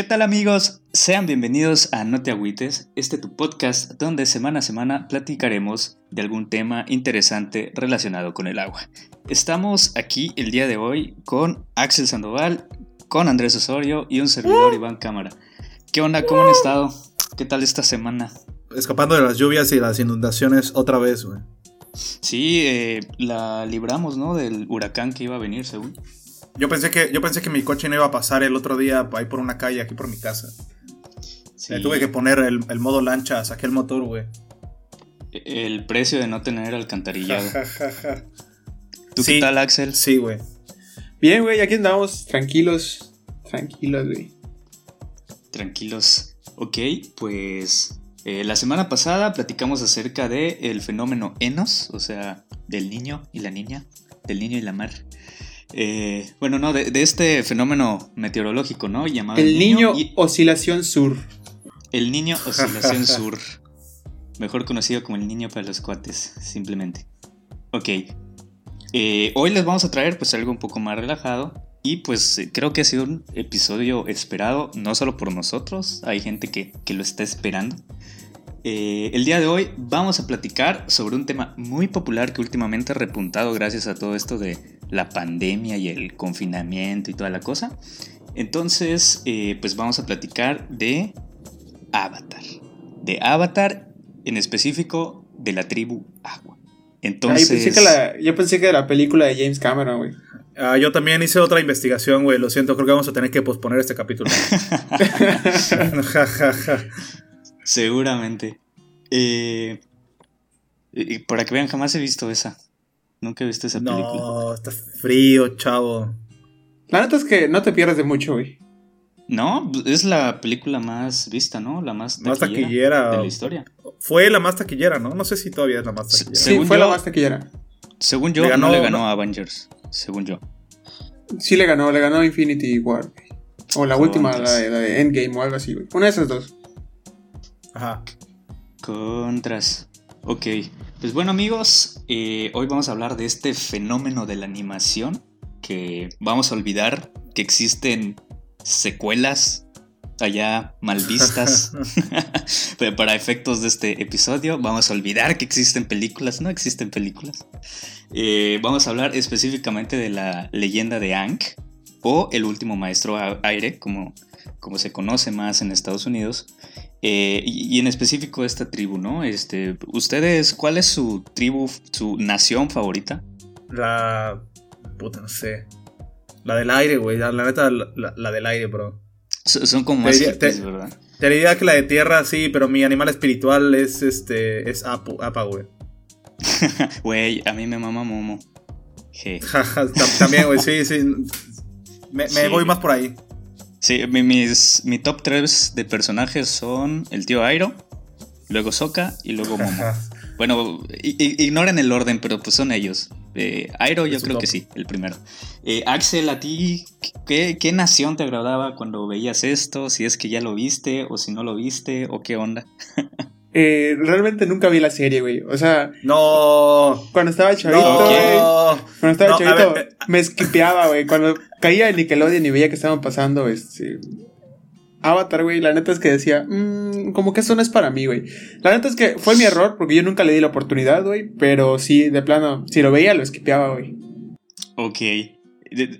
¿Qué tal amigos? Sean bienvenidos a No te agüites, este tu podcast donde semana a semana platicaremos de algún tema interesante relacionado con el agua. Estamos aquí el día de hoy con Axel Sandoval, con Andrés Osorio y un servidor Iván Cámara. ¿Qué onda? ¿Cómo han estado? ¿Qué tal esta semana? Escapando de las lluvias y las inundaciones otra vez, güey. Sí, eh, la libramos, ¿no? Del huracán que iba a venir, según. Yo pensé que, yo pensé que mi coche no iba a pasar el otro día ahí por una calle aquí por mi casa. Le tuve que poner el, modo lancha, saqué el motor, güey. El precio de no tener alcantarillado. ¿Tú qué tal, Axel? Sí, güey. Bien, güey, aquí andamos, tranquilos. Tranquilos, güey. Tranquilos. Ok, pues eh, la semana pasada platicamos acerca del el fenómeno Enos, o sea, del niño y la niña, del niño y la mar. Eh, bueno, no, de, este fenómeno meteorológico, ¿no? Llamado el, niño, oscilación sur. El niño oscilación sur. Mejor conocido como el niño para los cuates, simplemente. Ok. Eh, hoy les vamos a traer pues algo un poco más relajado. Y pues eh, creo que ha sido un episodio esperado, no solo por nosotros, hay gente que, lo está esperando. El día de hoy vamos a platicar sobre un tema muy popular que últimamente ha repuntado gracias a todo esto de la pandemia y el confinamiento y toda la cosa. Entonces, eh, pues vamos a platicar de Avatar. De Avatar, en específico de la tribu Agua. Entonces... yo, pensé que la, la película de James Cameron, güey. Ah, yo también hice otra investigación, güey. Lo siento, creo que vamos a tener que posponer este capítulo. Seguramente. Eh, para que vean, jamás he visto esa. Nunca he visto esa película. No, está frío, chavo. La neta es que no te pierdes de mucho, güey. No, es la película más vista, ¿no? La más taquillera, de la historia. Fue la más taquillera, ¿no? No sé si todavía es la más taquillera. Sí, fue la más taquillera. Según yo, no le ganó a Avengers. Según yo. Sí le ganó, le ganó Infinity War. O la última, la de, Endgame o algo así, güey. Una de esas dos. Ajá. Contras. Ok. Pues bueno amigos, eh, hoy vamos a hablar de este fenómeno de la animación, que vamos a olvidar que existen secuelas allá mal vistas para efectos de este episodio. Vamos a olvidar que existen películas, no existen películas. Eh, vamos a hablar específicamente de la leyenda de Ankh o el último maestro aire, como, como se conoce más en Estados Unidos. Eh, y, en específico esta tribu, ¿no? Este, ¿Ustedes, cuál es su tribu, su nación favorita? La... Puta, no sé. La del aire, güey. La, neta, la, del aire, bro. son como más ¿verdad? Te diría que la de tierra, sí, pero mi animal espiritual es este. es Apa, güey. Güey, a mí me mama Momo. También, güey, sí, sí. Me, me voy más por ahí. Sí, mis, mi top 3 de personajes son el tío Airo, luego Soka y luego Momo. bueno, ignoren el orden, pero pues son ellos. Eh, Airo yo creo que sí, el primero. Eh, Axel, ¿a ti ¿qué, qué, nación te agradaba cuando veías esto? Si es que ya lo viste o si no lo viste o qué onda. Eh, realmente nunca vi la serie, güey. O sea. No. Cuando estaba chavito. Cuando estaba chavito, eh, me esquipeaba, güey. Cuando caía en Nickelodeon y veía que estaban pasando, este. Avatar, güey. La neta es que decía, mmm, como que eso no es para mí, güey. La neta es que fue mi error porque yo nunca le di la oportunidad, güey. Pero sí, de plano, si lo veía, lo esquipeaba, güey. Ok.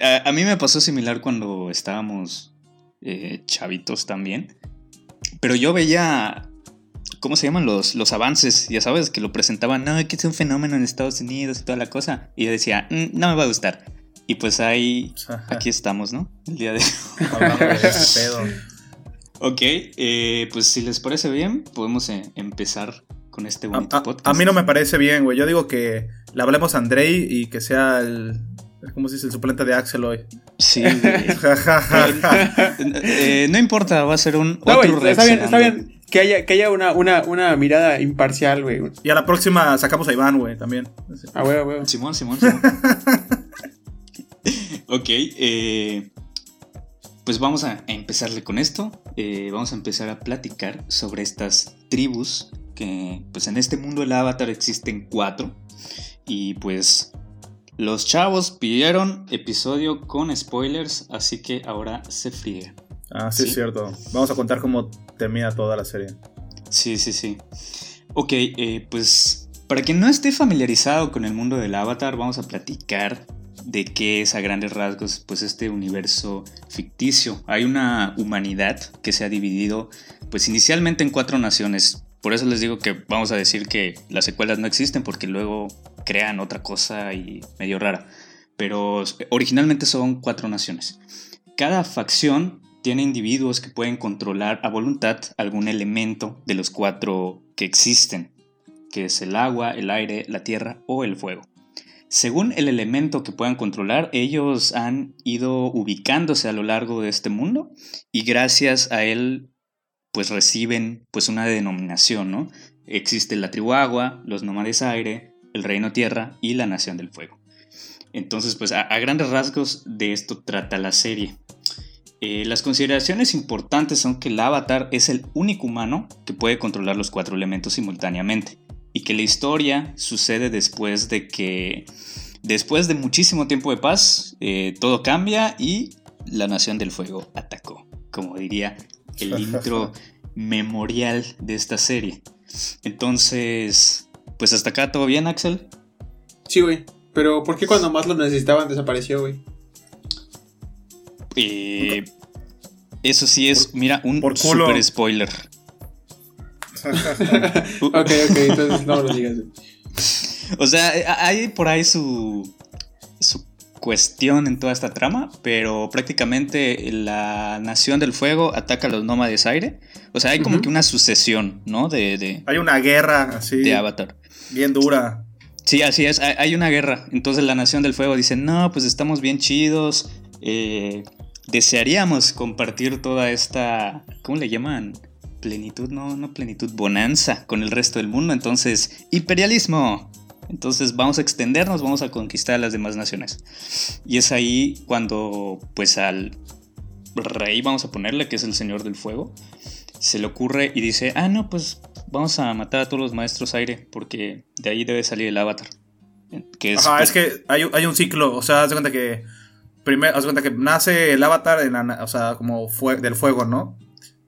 A, mí me pasó similar cuando estábamos eh, chavitos también. Pero yo veía ¿cómo se llaman los, los avances? Ya sabes, que lo presentaban, no, que es un fenómeno en Estados Unidos y toda la cosa. Y yo decía, mm, no me va a gustar. Y pues ahí, aquí estamos, ¿no? El día de Hablando de ese pedo. Ok, eh, pues si les parece bien, podemos eh, empezar con este bonito podcast. A mí no me parece bien, güey. Yo digo que le hablemos a Andrei y que sea el, ¿Cómo se dice? El suplente de Axel hoy. Sí, eh, no importa, va a ser un otro Está bien, está bien. Que haya, que haya una, una, una mirada imparcial, güey. Y a la próxima sacamos a Iván, güey, también. Ah, güey, güey. Simón, Simón, Simón. ok, eh, pues vamos a empezarle con esto. Eh, vamos a empezar a platicar sobre estas tribus que, pues en este mundo del avatar existen cuatro. Y pues los chavos pidieron episodio con spoilers, así que ahora se friegan. Ah, sí, es cierto. Vamos a contar cómo termina toda la serie. Sí, sí, sí. Ok, eh, pues para quien no esté familiarizado con el mundo del avatar, vamos a platicar de qué es a grandes rasgos pues este universo ficticio. Hay una humanidad que se ha dividido pues inicialmente en cuatro naciones. Por eso les digo que vamos a decir que las secuelas no existen porque luego crean otra cosa y medio rara. Pero originalmente son cuatro naciones. Cada facción tiene individuos que pueden controlar a voluntad algún elemento de los cuatro que existen, que es el agua, el aire, la tierra o el fuego. Según el elemento que puedan controlar, ellos han ido ubicándose a lo largo de este mundo y gracias a él pues reciben pues una denominación, ¿no? Existe la tribu agua, los nómades aire, el reino tierra y la nación del fuego. Entonces pues a, grandes rasgos de esto trata la serie. Eh, las consideraciones importantes son que el avatar es el único humano que puede controlar los cuatro elementos simultáneamente y que la historia sucede después de que, después de muchísimo tiempo de paz, eh, todo cambia y la Nación del Fuego atacó, como diría el intro memorial de esta serie. Entonces, pues hasta acá todo bien, Axel. Sí, güey. Pero ¿por qué cuando más lo necesitaban desapareció, güey? Eh, eso sí es, mira, un super spoiler. ok, ok, entonces no lo digas. O sea, eh, hay por ahí su, su cuestión en toda esta trama, pero prácticamente la Nación del Fuego ataca a los nómades aire. O sea, hay como que una sucesión, ¿no? De, hay una guerra así. De Avatar. Bien dura. Sí, así es, hay una guerra. Entonces la Nación del Fuego dice, no, pues estamos bien chidos. Eh, desearíamos compartir toda esta, ¿cómo le llaman? Plenitud, no, no plenitud, bonanza con el resto del mundo. Entonces, imperialismo. Entonces vamos a extendernos, vamos a conquistar a las demás naciones. Y es ahí cuando, pues al rey, vamos a ponerle, que es el señor del fuego, se le ocurre y dice, ah, no, pues vamos a matar a todos los maestros aire, porque de ahí debe salir el avatar. Que es, Ajá, es que hay, hay, un ciclo, o sea, haz de cuenta que primero, haz cuenta que nace el avatar, en o sea, como fue, del fuego, ¿no?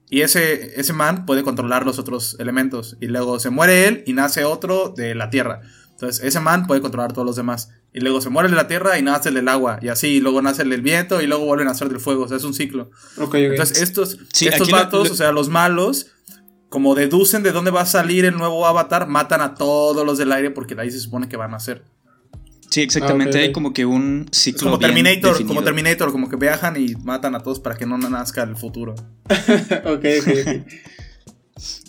Y ese, ese man puede controlar los otros elementos. Y luego se muere él y nace otro de la tierra. Entonces, ese man puede controlar todos los demás. Y luego se muere el de la tierra y nace el del agua. Y así, y luego nace el del viento y luego vuelven a nacer del fuego. O sea, es un ciclo. Entonces, estos, estos vatos, o sea, los malos, como deducen de dónde va a salir el nuevo avatar, matan a todos los del aire porque de ahí se supone que van a ser. Sí, exactamente. Ah, Hay como que un ciclo. como Terminator, como Terminator, como que viajan y matan a todos para que no nazca el futuro. ok, ok,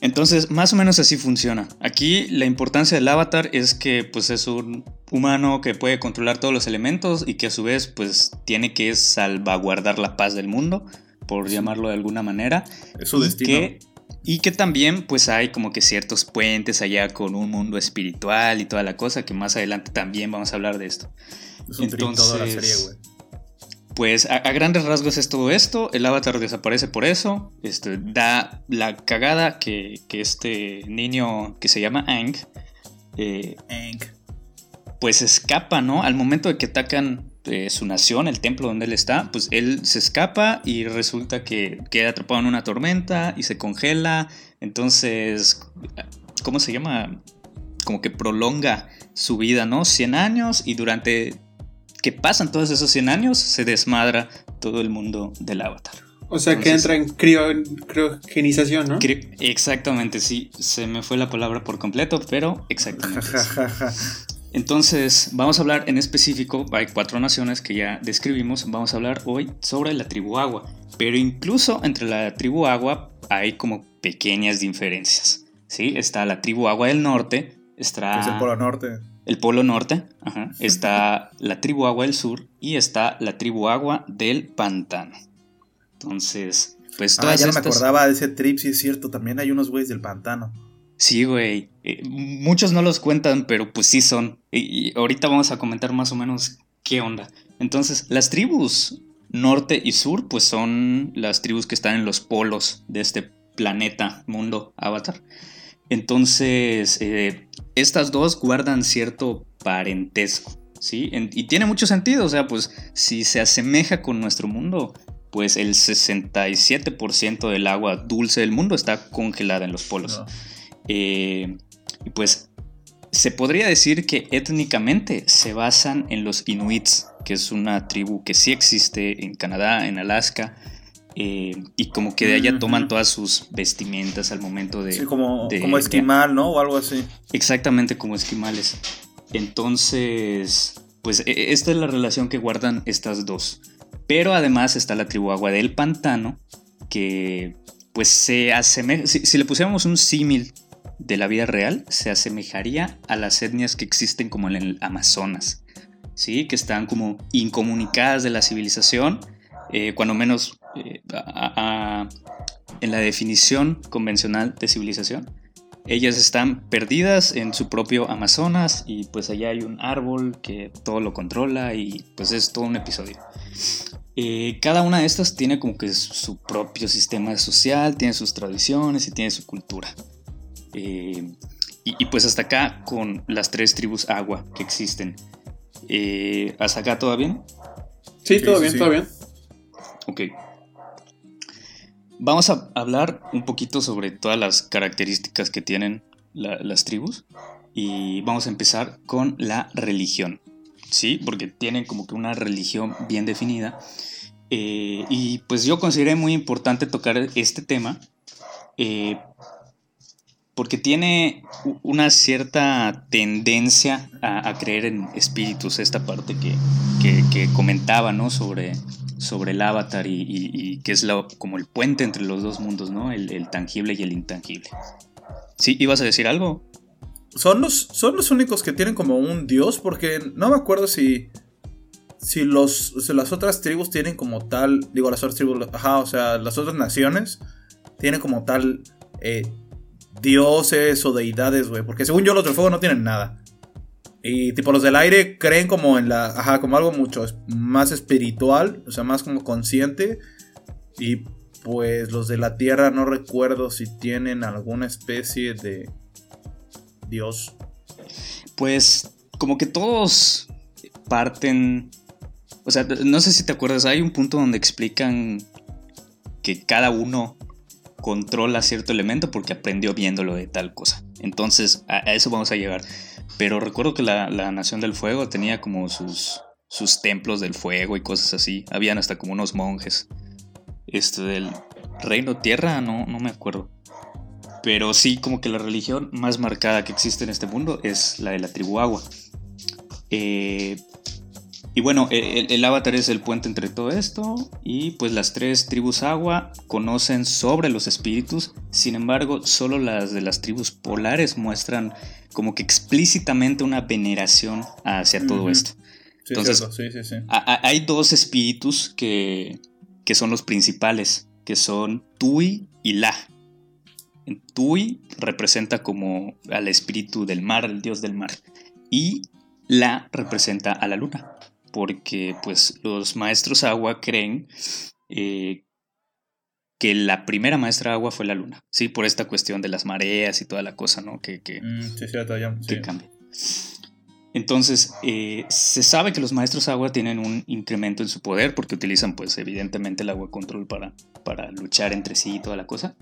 Entonces, más o menos así funciona. Aquí la importancia del avatar es que pues es un humano que puede controlar todos los elementos y que a su vez pues tiene que salvaguardar la paz del mundo, por llamarlo de alguna manera. Es su destino. Y que también pues hay como que ciertos puentes allá con un mundo espiritual y toda la cosa, que más adelante también vamos a hablar de esto. Es un Entonces, la serie, güey. Pues a, grandes rasgos es todo esto, el avatar desaparece por eso, este, da la cagada que, este niño que se llama Ang, eh, Ang, pues escapa, ¿no? Al momento de que atacan su nación, el templo donde él está, pues él se escapa y resulta que queda atrapado en una tormenta y se congela. Entonces, ¿cómo se llama? Como que prolonga su vida, ¿no? 100 años y durante que pasan todos esos 100 años se desmadra todo el mundo del avatar. O sea que entra en criogenización, ¿no? exactamente, sí. Se me fue la palabra por completo, pero exactamente. Entonces, vamos a hablar en específico, hay cuatro naciones que ya describimos, vamos a hablar hoy sobre la tribu agua, pero incluso entre la tribu agua hay como pequeñas diferencias, ¿sí? Está la tribu agua del norte, está... Es el polo norte. El polo norte, ajá, está la tribu agua del sur y está la tribu agua del pantano. Entonces, pues todas ah, ya no me acordaba de ese trip, sí es cierto, también hay unos güeyes del pantano. Sí, güey. Eh, muchos no los cuentan, pero pues sí son. Y, ahorita vamos a comentar más o menos qué onda. Entonces, las tribus norte y sur, pues son las tribus que están en los polos de este planeta, mundo, avatar. Entonces, eh, estas dos guardan cierto parentesco, ¿sí? y tiene mucho sentido, o sea, pues si se asemeja con nuestro mundo, pues el 67% del agua dulce del mundo está congelada en los polos. Eh, y pues se podría decir que étnicamente se basan en los inuits, que es una tribu que sí existe en Canadá, en Alaska, eh, y como que de allá toman todas sus vestimentas al momento de... Sí, como, como esquimal, ¿no? O algo así. Exactamente, como esquimales. Entonces, pues e, e, esta es la relación que guardan estas dos. Pero además está la tribu Agua del Pantano, que pues se asemeja, si, le pusiéramos un símil de la vida real, se asemejaría a las etnias que existen como en el Amazonas, ¿sí? que están como incomunicadas de la civilización, eh, cuando menos eh, en la definición convencional de civilización. Ellas están perdidas en su propio Amazonas y pues allá hay un árbol que todo lo controla y pues es todo un episodio. Eh, cada una de estas tiene como que su propio sistema social, tiene sus tradiciones y tiene su cultura. Eh, y, pues hasta acá con las tres tribus agua que existen. Eh, ¿Hasta acá todo bien? Sí, todo bien, todo bien. Ok. Vamos a hablar un poquito sobre todas las características que tienen las tribus. Y vamos a empezar con la religión. ¿sí? Porque tienen como que una religión bien definida. Eh, y pues yo consideré muy importante tocar este tema eh, porque tiene una cierta tendencia a, creer en espíritus, esta parte que, comentaba, ¿no? Sobre, sobre el avatar y, que es lo, como el puente entre los dos mundos, ¿no? El, tangible y el intangible. ¿Sí? ¿Ibas a decir algo? son los, son los únicos que tienen como un dios, porque no me acuerdo si, si, los, las otras tribus tienen como tal, digo las otras tribus, ajá, o sea, las otras naciones tienen como tal eh, dioses o deidades, güey, porque según yo los del fuego no tienen nada. Y tipo los del aire creen como en la, ajá, como algo mucho más espiritual, o sea, más como consciente. Y pues los de la tierra no recuerdo si tienen alguna especie de Dios? Pues como que todos parten... O sea, no sé si te acuerdas, hay un punto donde explican que cada uno controla cierto elemento porque aprendió viéndolo de tal cosa. Entonces, a, eso vamos a llegar. Pero recuerdo que la, Nación del Fuego tenía como sus, sus templos del fuego y cosas así. Habían hasta como unos monjes. Este del Reino Tierra, no, no me acuerdo. Pero sí, como que la religión más marcada que existe en este mundo es la de la tribu agua. Eh, y bueno, e, el, avatar es el puente entre todo esto y pues las tres tribus agua conocen sobre los espíritus, sin embargo solo las de las tribus polares muestran como que explícitamente una veneración hacia todo esto. Entonces, sí, sí, sí, hay dos espíritus que, que son los principales, que son Tui y La. Tui representa como al espíritu del mar, el dios del mar. Y La representa a la luna. Porque pues los maestros agua creen eh, que la primera maestra agua fue la luna. Sí, por esta cuestión de las mareas y toda la cosa, ¿no? Que, que, mm, cambia. Entonces, eh, se sabe que los maestros agua tienen un incremento en su poder porque utilizan, pues, evidentemente el agua control para, para luchar entre sí y toda la cosa.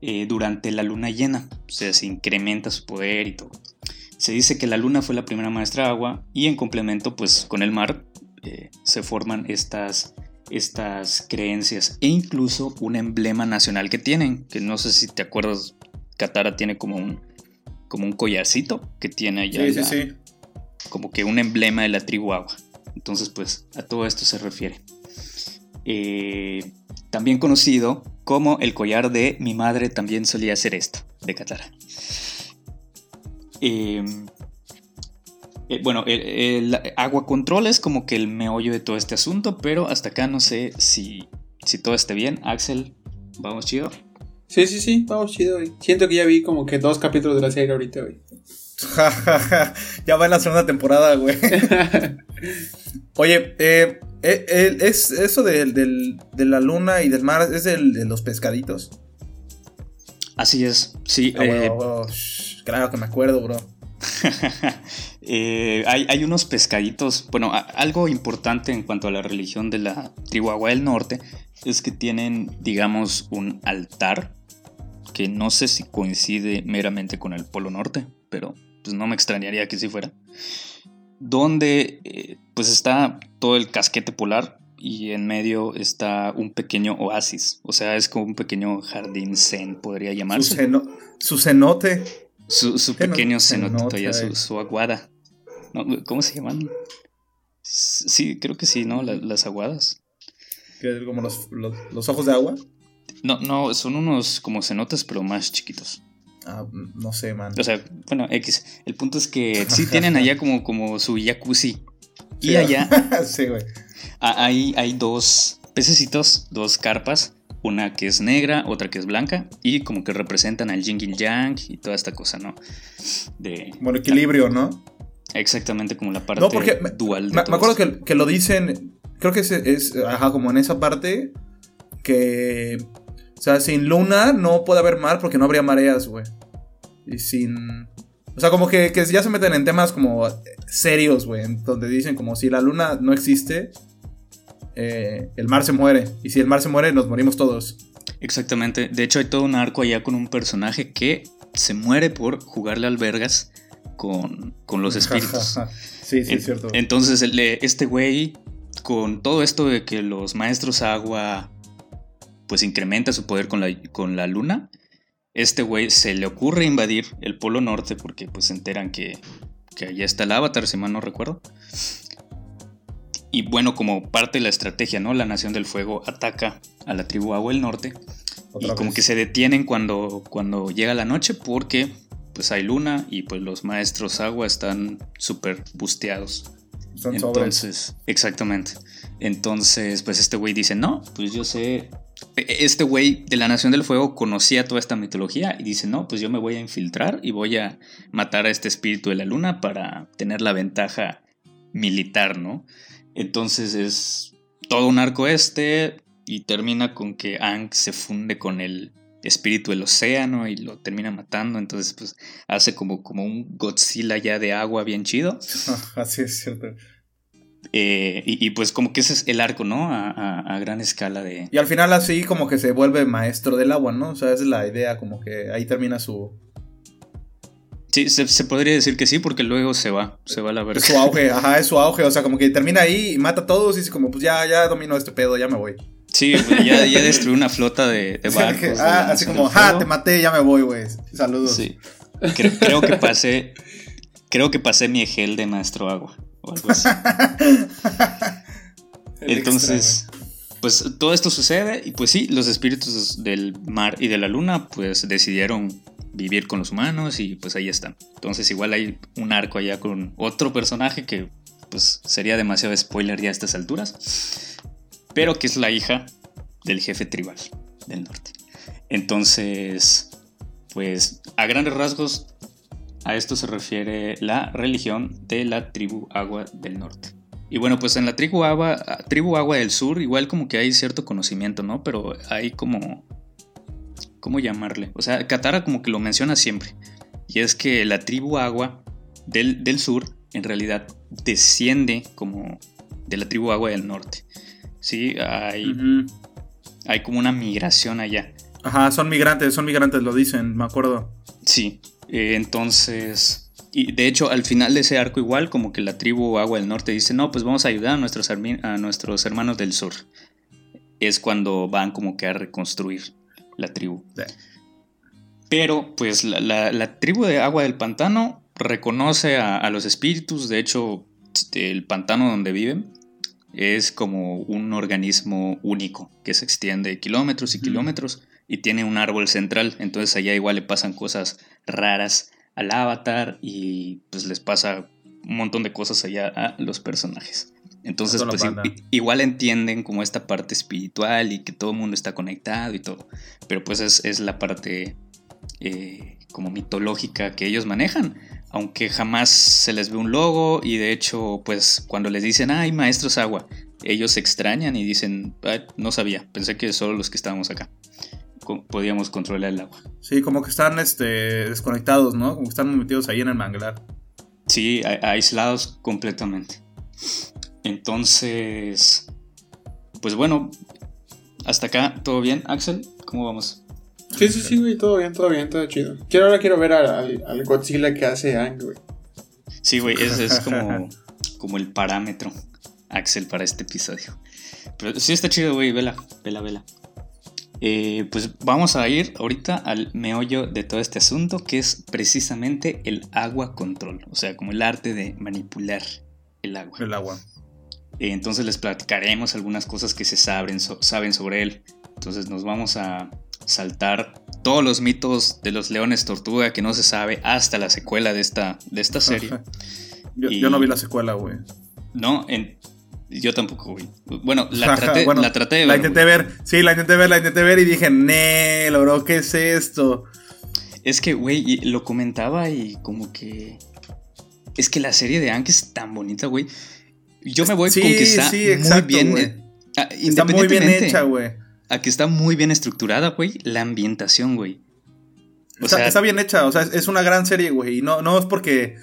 Eh, durante la luna llena, o sea, se incrementa su poder y todo. Se dice que la luna fue la primera maestra agua y en complemento pues con el mar eh, se forman estas, estas creencias e incluso un emblema nacional que tienen, que no sé si te acuerdas, Katara tiene como un, como un collarcito que tiene allá. Sí, sí, sí. Como que un emblema de la tribu agua. Entonces pues a todo esto se refiere. Eh, también conocido como el collar de mi madre también solía hacer esto, de Katara. Em, eh, bueno, el, agua control es como que el meollo de todo este asunto, pero hasta acá no sé si, si todo esté bien. Axel, ¿vamos chido? Sí, sí, sí, vamos chido, hoy. Siento que ya vi como que dos capítulos de la serie ahorita, güey. ya va en la segunda temporada, güey. Oye, eh, eh, es eso de, la luna y del mar, es el de los pescaditos. Así es, sí. Ah, eh, claro que me acuerdo, bro. Eh, hay, unos pescaditos. Bueno, algo importante en cuanto a la religión de la tribu Agua del Norte es que tienen, digamos, un altar que no sé si coincide meramente con el Polo Norte, pero pues no me extrañaría que sí fuera. Donde eh, pues está todo el casquete polar y en medio está un pequeño oasis. O sea, es como un pequeño jardín zen, podría llamarse. Su, cenote. Su, pequeño cenote, su, aguada. ¿Cómo se llaman? Sí, creo que sí, ¿no? las aguadas. ¿Como los, ojos de agua? No, no, son unos como cenotes, pero más chiquitos. Ah, no sé, man. O sea, bueno, X. El punto es que sí tienen allá como, como su jacuzzi. Y allá. sí, güey. Hay, hay dos pececitos, dos carpas. Una que es negra, otra que es blanca. Y como que representan al Yin Yang y toda esta cosa, ¿no? De. Bueno, equilibrio, ¿no? Exactamente como la parte dual de. Me, me acuerdo que, que, lo dicen. Creo que es, es. Ajá, como en esa parte. Que. O sea, sin luna no puede haber mar porque no habría mareas, güey. Y sin. O sea, como que, que, ya se meten en temas como serios, güey. Donde dicen como si la luna no existe, eh, el mar se muere. Y si el mar se muere, nos morimos todos. Exactamente. De hecho, hay todo un arco allá con un personaje que se muere por jugarle albergas con, con los espíritus. sí, sí, es cierto. Entonces, este güey, con todo esto de que los maestros agua, pues incrementa su poder con la, con la luna, este güey se le ocurre invadir el Polo Norte porque pues se enteran que, que allá está el avatar, si mal no recuerdo. Y bueno, como parte de la estrategia, ¿no? La Nación del Fuego ataca a la tribu Agua del Norte. y como que se detienen cuando, cuando llega la noche porque pues hay luna y pues los maestros agua están súper busteados. Entonces, exactamente. Entonces, pues este güey dice, no, pues yo sé, e-, este güey de la Nación del Fuego conocía toda esta mitología y dice, no, pues yo me voy a infiltrar y voy a matar a este espíritu de la luna para tener la ventaja militar, ¿no? Entonces es todo un arco este y termina con que Ang se funde con el espíritu del océano y lo termina matando. Entonces, pues hace como, como un Godzilla ya de agua bien chido. Así es cierto. Eh, y, pues como que ese es el arco, ¿no? A, gran escala de... Y al final así como que se vuelve maestro del agua, ¿no? O sea, esa es la idea, como que ahí termina su, Sí, se, podría decir que sí, porque luego se va, se va a la verga. Es su auge, ajá, es su auge, o sea, como que termina ahí y mata a todos y dice como, pues ya, ya domino este pedo, ya me voy. Sí, ya, ya destruyó una flota de, barcos. ah, así como, ja, te maté, ya me voy, güey. Saludos. Sí. Creo, que pasé, creo que pasé mi gel de maestro agua o algo así. Entonces, pues todo esto sucede y pues sí, los espíritus del mar y de la luna pues decidieron vivir con los humanos y pues ahí están. Entonces igual hay un arco allá con otro personaje que pues sería demasiado spoiler ya a estas alturas, pero que es la hija del jefe tribal del norte. Entonces, pues a grandes rasgos a esto se refiere la religión de la tribu Agua del Norte. Y bueno, pues en la tribu Agua, tribu Agua del Sur igual como que hay cierto conocimiento, ¿no? Pero hay como ¿cómo llamarle? O sea, Katara como que lo menciona siempre. Y es que la tribu agua del, sur en realidad desciende como de la tribu agua del norte. Sí, hay, hay como una migración allá. Ajá, son migrantes, son migrantes, lo dicen, me acuerdo. Sí, eh, entonces... Y de hecho, al final de ese arco igual, como que la tribu agua del norte dice, no, pues vamos a ayudar a nuestros, a nuestros hermanos del sur. Es cuando van como que a reconstruir la tribu. Pero pues la, tribu de agua del pantano reconoce a, los espíritus, de hecho el pantano donde viven es como un organismo único que se extiende kilómetros y kilómetros y tiene un árbol central, entonces allá igual le pasan cosas raras al avatar y pues les pasa un montón de cosas allá a los personajes. Entonces, pues igual entienden como esta parte espiritual y que todo el mundo está conectado y todo. Pero pues es, la parte eh, como mitológica que ellos manejan. Aunque jamás se les ve un logo y de hecho, pues cuando les dicen, ay, maestros agua, ellos se extrañan y dicen, no sabía, pensé que solo los que estábamos acá podíamos controlar el agua. Sí, como que están este, desconectados, ¿no? Como que están metidos ahí en el manglar. Sí, aislados completamente. Entonces, pues bueno, hasta acá, ¿todo bien? Axel, ¿cómo vamos? Sí, sí, sí, güey, todo bien, todo bien, todo chido. Quiero, ahora quiero ver al, Godzilla que hace Ang, güey. Sí, güey, ese es como, como el parámetro, Axel, para este episodio. Pero sí está chido, güey, vela, vela, vela. Eh, pues vamos a ir ahorita al meollo de todo este asunto, que es precisamente el agua control, o sea, como el arte de manipular el agua. El agua. Eh, entonces les platicaremos algunas cosas que se saben, saben sobre él. Entonces nos vamos a saltar todos los mitos de los leones tortuga que no se sabe hasta la secuela de esta, de esta serie. yo, no vi la secuela, güey. No, en, yo tampoco, güey. Bueno, la traté, la traté de ver. La intenté ver, sí, la intenté ver, la intenté ver y dije, nee, bro, ¿qué es esto? Es que, güey, lo comentaba y como que. Es que la serie de Anke es tan bonita, güey. Yo me voy con que está muy bien. Eh, ah, está muy bien hecha, güey. A que está muy bien estructurada, güey. La ambientación, güey. está, está, bien hecha, o sea, es una gran serie, güey. Y no, no es porque.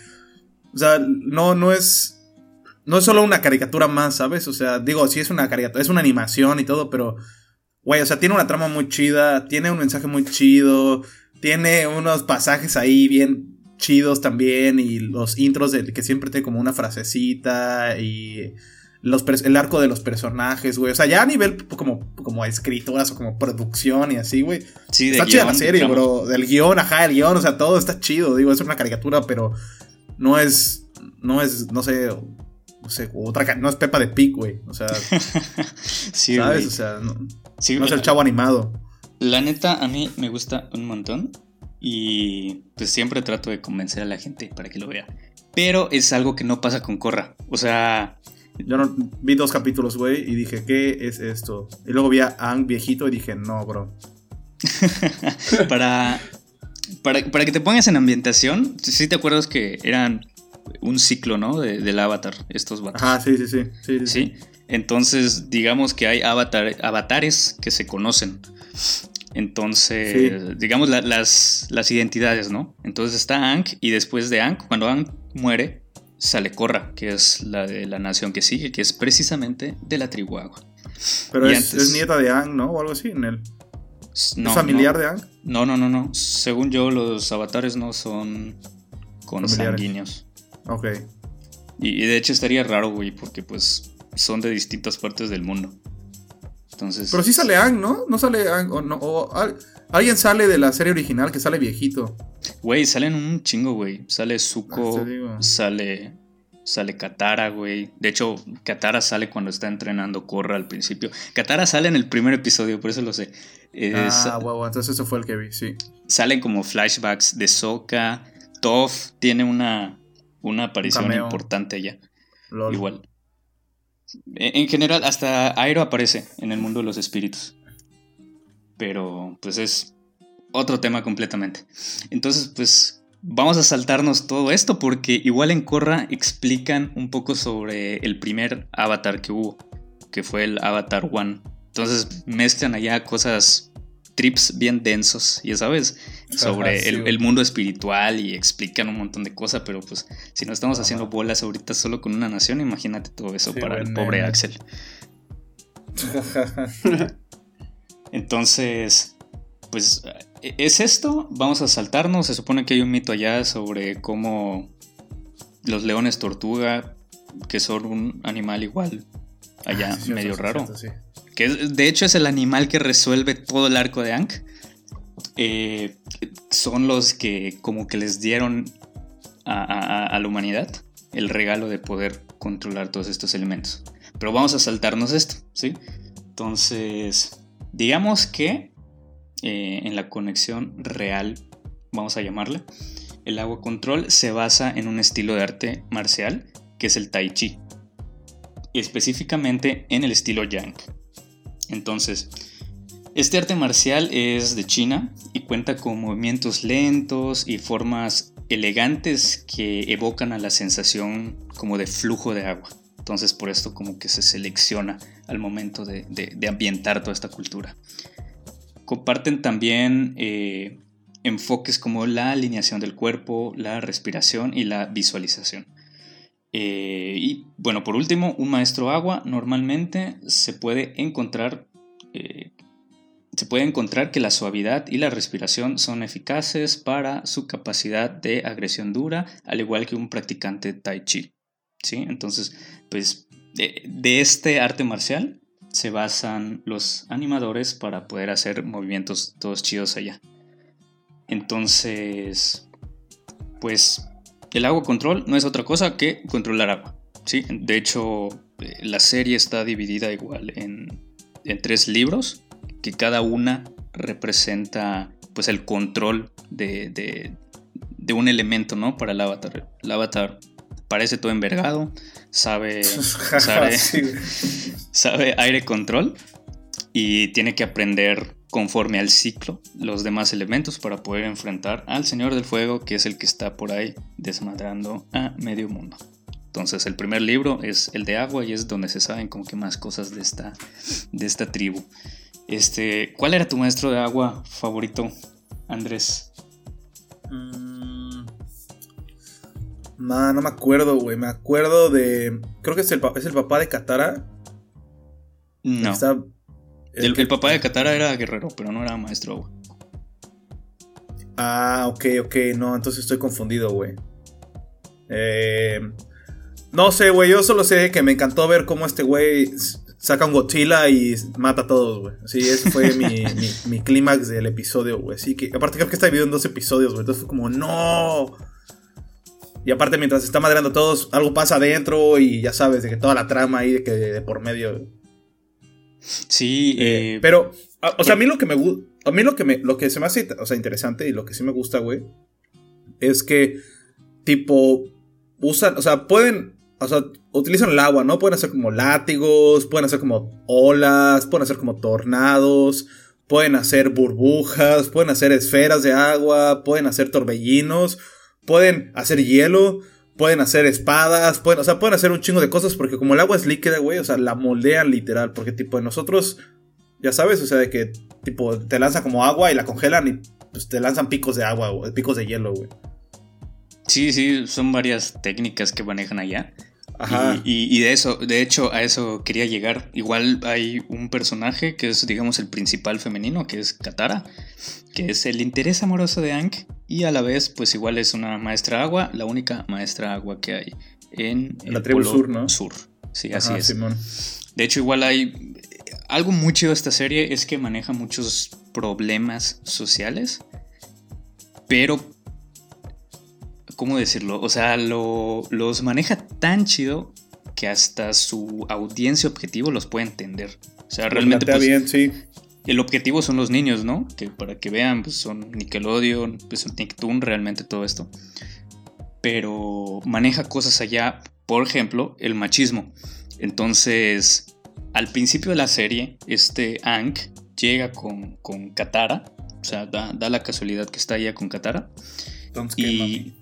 O sea, no, no es no es solo una caricatura más, ¿sabes? O sea, digo, sí es una caricatura, es una animación y todo, pero, güey, o sea, tiene una trama muy chida, tiene un mensaje muy chido, tiene unos pasajes ahí bien chidos también y los intros de que siempre tiene como una frasecita y los el arco de los personajes, güey. O sea, ya a nivel como, como escritoras o como producción y así, güey. Sí, está chida la serie, bro. Del guion, ajá, el guion, o sea, todo está chido. Digo, es una caricatura, pero no es, no es, no sé, no sé, otra, no es Pepa de Pig, güey. O sea, sí, ¿sabes? O sea, no, es el chavo animado. La neta, a mí me gusta un montón y pues siempre trato de convencer a la gente para que lo vea. Pero es algo que no pasa con Corra. O sea... Yo no, vi dos capítulos, güey, y dije, ¿qué es esto? Y luego vi a Ang viejito y dije, no, bro. para, para, para, que te pongas en ambientación, si te acuerdas que eran un ciclo, ¿no? del avatar, estos vatos. Ah, sí, sí, sí. Sí, sí. Entonces, digamos que hay avatar, avatares que se conocen. Entonces, digamos las, las identidades, ¿no? Entonces está Ankh y después de Ankh, cuando Ankh muere, sale Korra, que es la de la nación que sigue, que es precisamente de la tribu Agua. Pero es, nieta de Ankh, ¿no? O algo así, en él. ¿Es familiar de Ankh? No, no, no, no. Según yo, los avatares no son consanguíneos. Ok. Y, de hecho estaría raro, güey, porque pues son de distintas partes del mundo. Entonces. Pero sí sale Ang, ¿no? No sale Ang, o no. O, alguien sale de la serie original que sale viejito. Güey, salen un chingo, güey. Sale Zuko, sale. Sale Katara, güey. De hecho, Katara sale cuando está entrenando Korra al principio. Katara sale en el primer episodio, por eso lo sé. ah, guau, entonces eso fue el que vi, sí. Salen como flashbacks de Sokka. Toph tiene una una aparición importante allá. Igual. E, en general, hasta Aero aparece en el mundo de los espíritus. Pero, pues es otro tema completamente. Entonces, pues vamos a saltarnos todo esto porque igual en Korra explican un poco sobre el primer avatar que hubo, que fue el Avatar One. Entonces mezclan allá cosas trips bien densos, ya sabes, sobre el, mundo espiritual y explican un montón de cosas, pero pues si no estamos haciendo bolas ahorita solo con una nación, imagínate todo eso para el pobre Axel. Entonces, pues es esto, vamos a saltarnos, se supone que hay un mito allá sobre cómo los leones tortuga, que son un animal igual allá ah, medio raro que de hecho es el animal que resuelve todo el arco de Ankh. Eh, son los que como que les dieron a, la humanidad el regalo de poder controlar todos estos elementos. Pero vamos a saltarnos esto, ¿sí? Entonces, digamos que eh, en la conexión real, vamos a llamarla, el agua control se basa en un estilo de arte marcial que es el tai chi, específicamente en el estilo yang. Entonces, este arte marcial es de China y cuenta con movimientos lentos y formas elegantes que evocan a la sensación como de flujo de agua. Entonces por esto como que se selecciona al momento de, ambientar toda esta cultura. Comparten también eh, enfoques como la alineación del cuerpo, la respiración y la visualización. Eh, y bueno, por último, un maestro agua normalmente se puede encontrar eh, se puede encontrar que la suavidad y la respiración son eficaces para su capacidad de agresión dura, al igual que un practicante tai chi. ¿sí? Entonces, pues de, este arte marcial se basan los animadores para poder hacer movimientos todos chidos allá. Entonces, pues el agua control no es otra cosa que controlar agua. ¿sí? De hecho, eh, la serie está dividida igual en, en tres libros que cada una representa pues el control de, de, un elemento, ¿no? Para el avatar. El avatar parece todo envergado, sabe, sabe, sabe aire control y tiene que aprender conforme al ciclo los demás elementos para poder enfrentar al Señor del Fuego, que es el que está por ahí desmadrando a medio mundo. Entonces el primer libro es el de agua y es donde se saben como que más cosas de esta, de esta tribu. Este, ¿cuál era tu maestro de agua favorito, Andrés? Mm, no, no me acuerdo, güey. Me acuerdo de. Creo que es el, es el papá de Katara. No. El, papá de Katara era guerrero, pero no era maestro agua. Ah, ok, ok. No, entonces estoy confundido, güey. Eh, no sé, güey. Yo solo sé que me encantó ver cómo este güey saca un Godzilla y mata a todos, güey. Sí, ese fue mi, mi, clímax del episodio, güey. Así que, aparte creo que está dividido en dos episodios, güey. Entonces fue como, no. Y aparte, mientras está madreando a todos, algo pasa adentro y ya sabes, de que toda la trama ahí de que de, por medio. Sí, eh, pero, o sea, a mí lo que me gusta, a mí lo que me, lo que se me hace, o sea, interesante y lo que sí me gusta, güey, es que, tipo, usan, o sea, pueden o sea, utilizan el agua, ¿no? Pueden hacer como látigos, pueden hacer como olas, pueden hacer como tornados, pueden hacer burbujas, pueden hacer esferas de agua, pueden hacer torbellinos, pueden hacer hielo, pueden hacer espadas, pueden, o sea, pueden hacer un chingo de cosas porque como el agua es líquida, güey, o sea, la moldean literal, porque tipo nosotros, ya sabes, o sea, de que tipo te lanzan como agua y la congelan y pues te lanzan picos de agua, picos de hielo, güey. Sí, sí, son varias técnicas que manejan allá. Y, de eso, de hecho, a eso quería llegar. Igual hay un personaje que es, digamos, el principal femenino, que es Katara, que es el interés amoroso de Aang, y a la vez, pues igual es una maestra agua, la única maestra agua que hay en la tribu sur, ¿no? Sur. Sí, así es. De hecho, igual hay. Algo muy chido de esta serie es que maneja muchos problemas sociales, pero ¿cómo decirlo? O sea, los maneja tan chido que hasta su audiencia objetivo los puede entender. O sea, realmente... Pues, bien, sí. El objetivo son los niños, ¿no? Que para que vean, pues son Nickelodeon, pues son Nicktoon, realmente todo esto. Pero maneja cosas allá, por ejemplo, el machismo. Entonces, al principio de la serie, este Ank llega con, con Katara. O sea, da, la casualidad que está allá con Katara. y,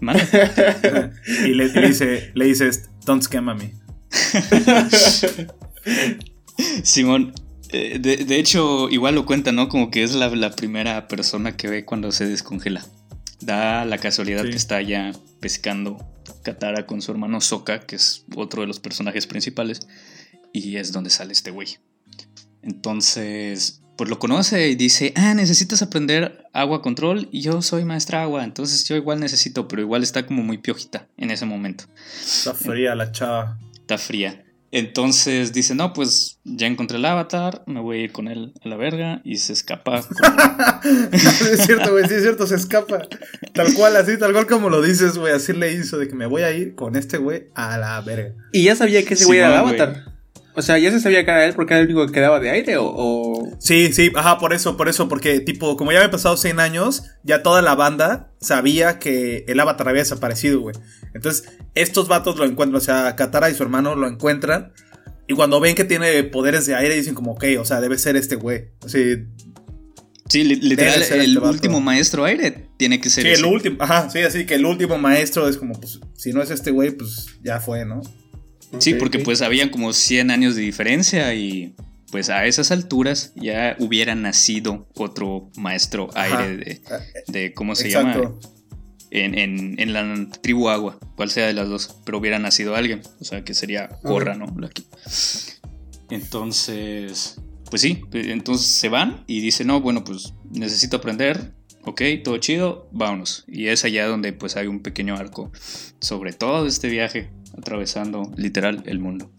y le, dice, le dices, don't scam a me. Simón, eh, de, hecho, igual lo cuenta, ¿no? Como que es la, primera persona que ve cuando se descongela. Da la casualidad que está ya pescando Katara con su hermano Sokka, que es otro de los personajes principales, y es donde sale este güey. Entonces, pues lo conoce y dice, ah, necesitas aprender agua control y yo soy maestra agua, entonces yo igual necesito, pero igual está como muy piojita en ese momento. Está fría la chava. Está fría. Entonces dice, no, pues ya encontré el avatar, me voy a ir con él a la verga y se escapa. es cierto, güey, sí es cierto, se escapa. Tal cual, así, tal cual como lo dices, güey, así le hizo de que me voy a ir con este güey a la verga. Y ya sabía que ese güey era el avatar. O sea, ¿ya se sabía que era él porque era el único que quedaba de aire o, Sí, sí, ajá, por eso, por eso, porque tipo, como ya había pasado 100 años, ya toda la banda sabía que el avatar había desaparecido, güey. Entonces, estos vatos lo encuentran, o sea, Katara y su hermano lo encuentran, y cuando ven que tiene poderes de aire, dicen como, ok, o sea, debe ser este güey. Así, Sí, literal, el este último maestro aire tiene que ser. Sí, el último, ajá, sí, así que el último maestro es como, pues, si no es este güey, pues ya fue, ¿no? Sí, porque pues habían como 100 años de diferencia y pues a esas alturas ya hubiera nacido otro maestro aire de, ¿cómo se llama? En, la tribu agua, cual sea de las dos, pero hubiera nacido alguien, o sea que sería Corra, ¿no? Entonces, pues sí, entonces se van y dicen, no, bueno, pues necesito aprender, ok, todo chido, vámonos. Y es allá donde pues hay un pequeño arco sobre todo este viaje atravesando literal el mundo.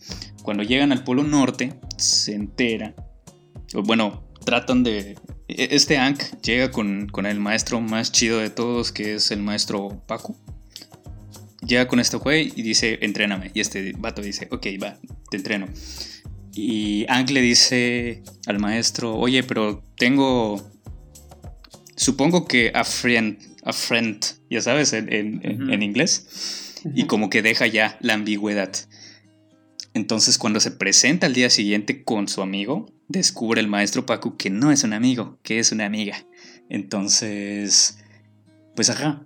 Cuando llegan al Polo Norte, se entera, bueno, tratan de... E-, este Ankh llega con, el maestro más chido de todos, que es el maestro Paco. Llega con este güey y dice, entréname. Y este vato dice, ok, va, te entreno. Y Ankh le dice al maestro, oye, pero tengo... Supongo que a friend, a friend, ya sabes, en, en inglés y como que deja ya la ambigüedad. Entonces cuando se presenta al día siguiente con su amigo, descubre el maestro Paco que no es un amigo, que es una amiga. Entonces, pues ajá,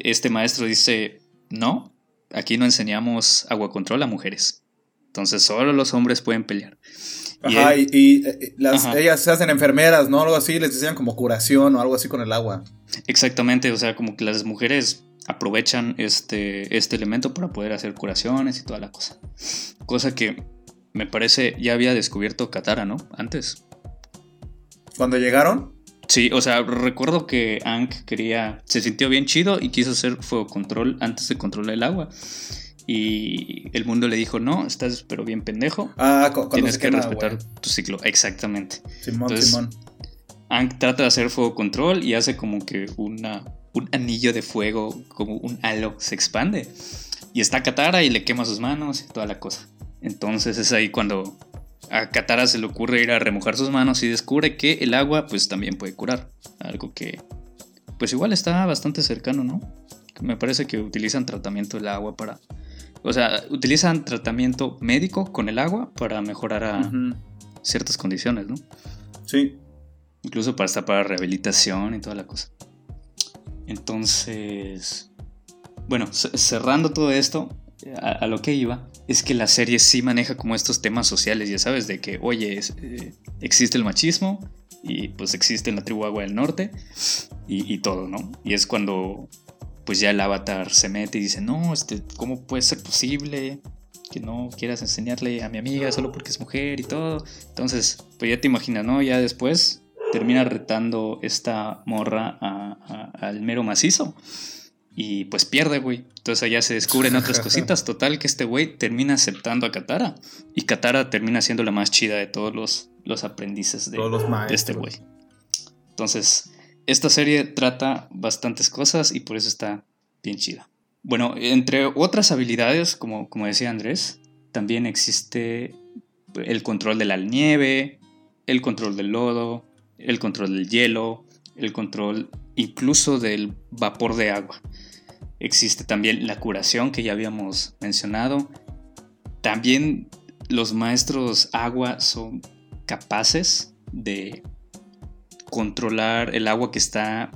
este maestro dice, no, aquí no enseñamos agua control a mujeres. Entonces solo los hombres pueden pelear. Ajá, y, eh, las, ellas se hacen enfermeras, ¿no? Algo así, les decían como curación o algo así con el agua. Exactamente, o sea, como que las mujeres aprovechan este, este elemento para poder hacer curaciones y toda la cosa. Cosa que me parece ya había descubierto Katara, ¿no? Antes. ¿Cuando llegaron? Sí, o sea, recuerdo que Ankh quería, se sintió bien chido y quiso hacer fuego control antes de controlar el agua. Y el mundo le dijo, no, estás pero bien pendejo. Ah, Tienes que respetar tu ciclo. Exactamente. Simón, Simón. Ankh trata de hacer fuego control y hace como que una un anillo de fuego, como un halo, se expande. Y está Katara y le quema sus manos y toda la cosa. Entonces es ahí cuando a Katara se le ocurre ir a remojar sus manos y descubre que el agua pues también puede curar. Algo que pues igual está bastante cercano, ¿no? Me parece que utilizan tratamiento del agua para... O sea, utilizan tratamiento médico con el agua para mejorar a ciertas condiciones, ¿no? Sí. Incluso para estar para rehabilitación y toda la cosa. Entonces, bueno, cerrando todo esto, a, lo que iba, es que la serie sí maneja como estos temas sociales, ya sabes, de que, oye, eh, existe el machismo y pues existe en la tribu Agua del Norte y, todo, ¿no? Y es cuando pues ya el avatar se mete y dice, no, este, ¿cómo puede ser posible que no quieras enseñarle a mi amiga solo porque es mujer y todo? Entonces, pues ya te imaginas, ¿no? Ya después termina retando esta morra al mero macizo. Y pues pierde, güey. Entonces allá se descubren otras cositas. Total que este güey termina aceptando a Katara. Y Katara termina siendo la más chida de todos los, los aprendices de, de este güey. Entonces, esta serie trata bastantes cosas y por eso está bien chida. Bueno, entre otras habilidades, como, como decía Andrés, también existe el control de la nieve, el control del lodo, el control del hielo, el control incluso del vapor de agua. Existe también la curación que ya habíamos mencionado. También los maestros agua son capaces de controlar el agua que está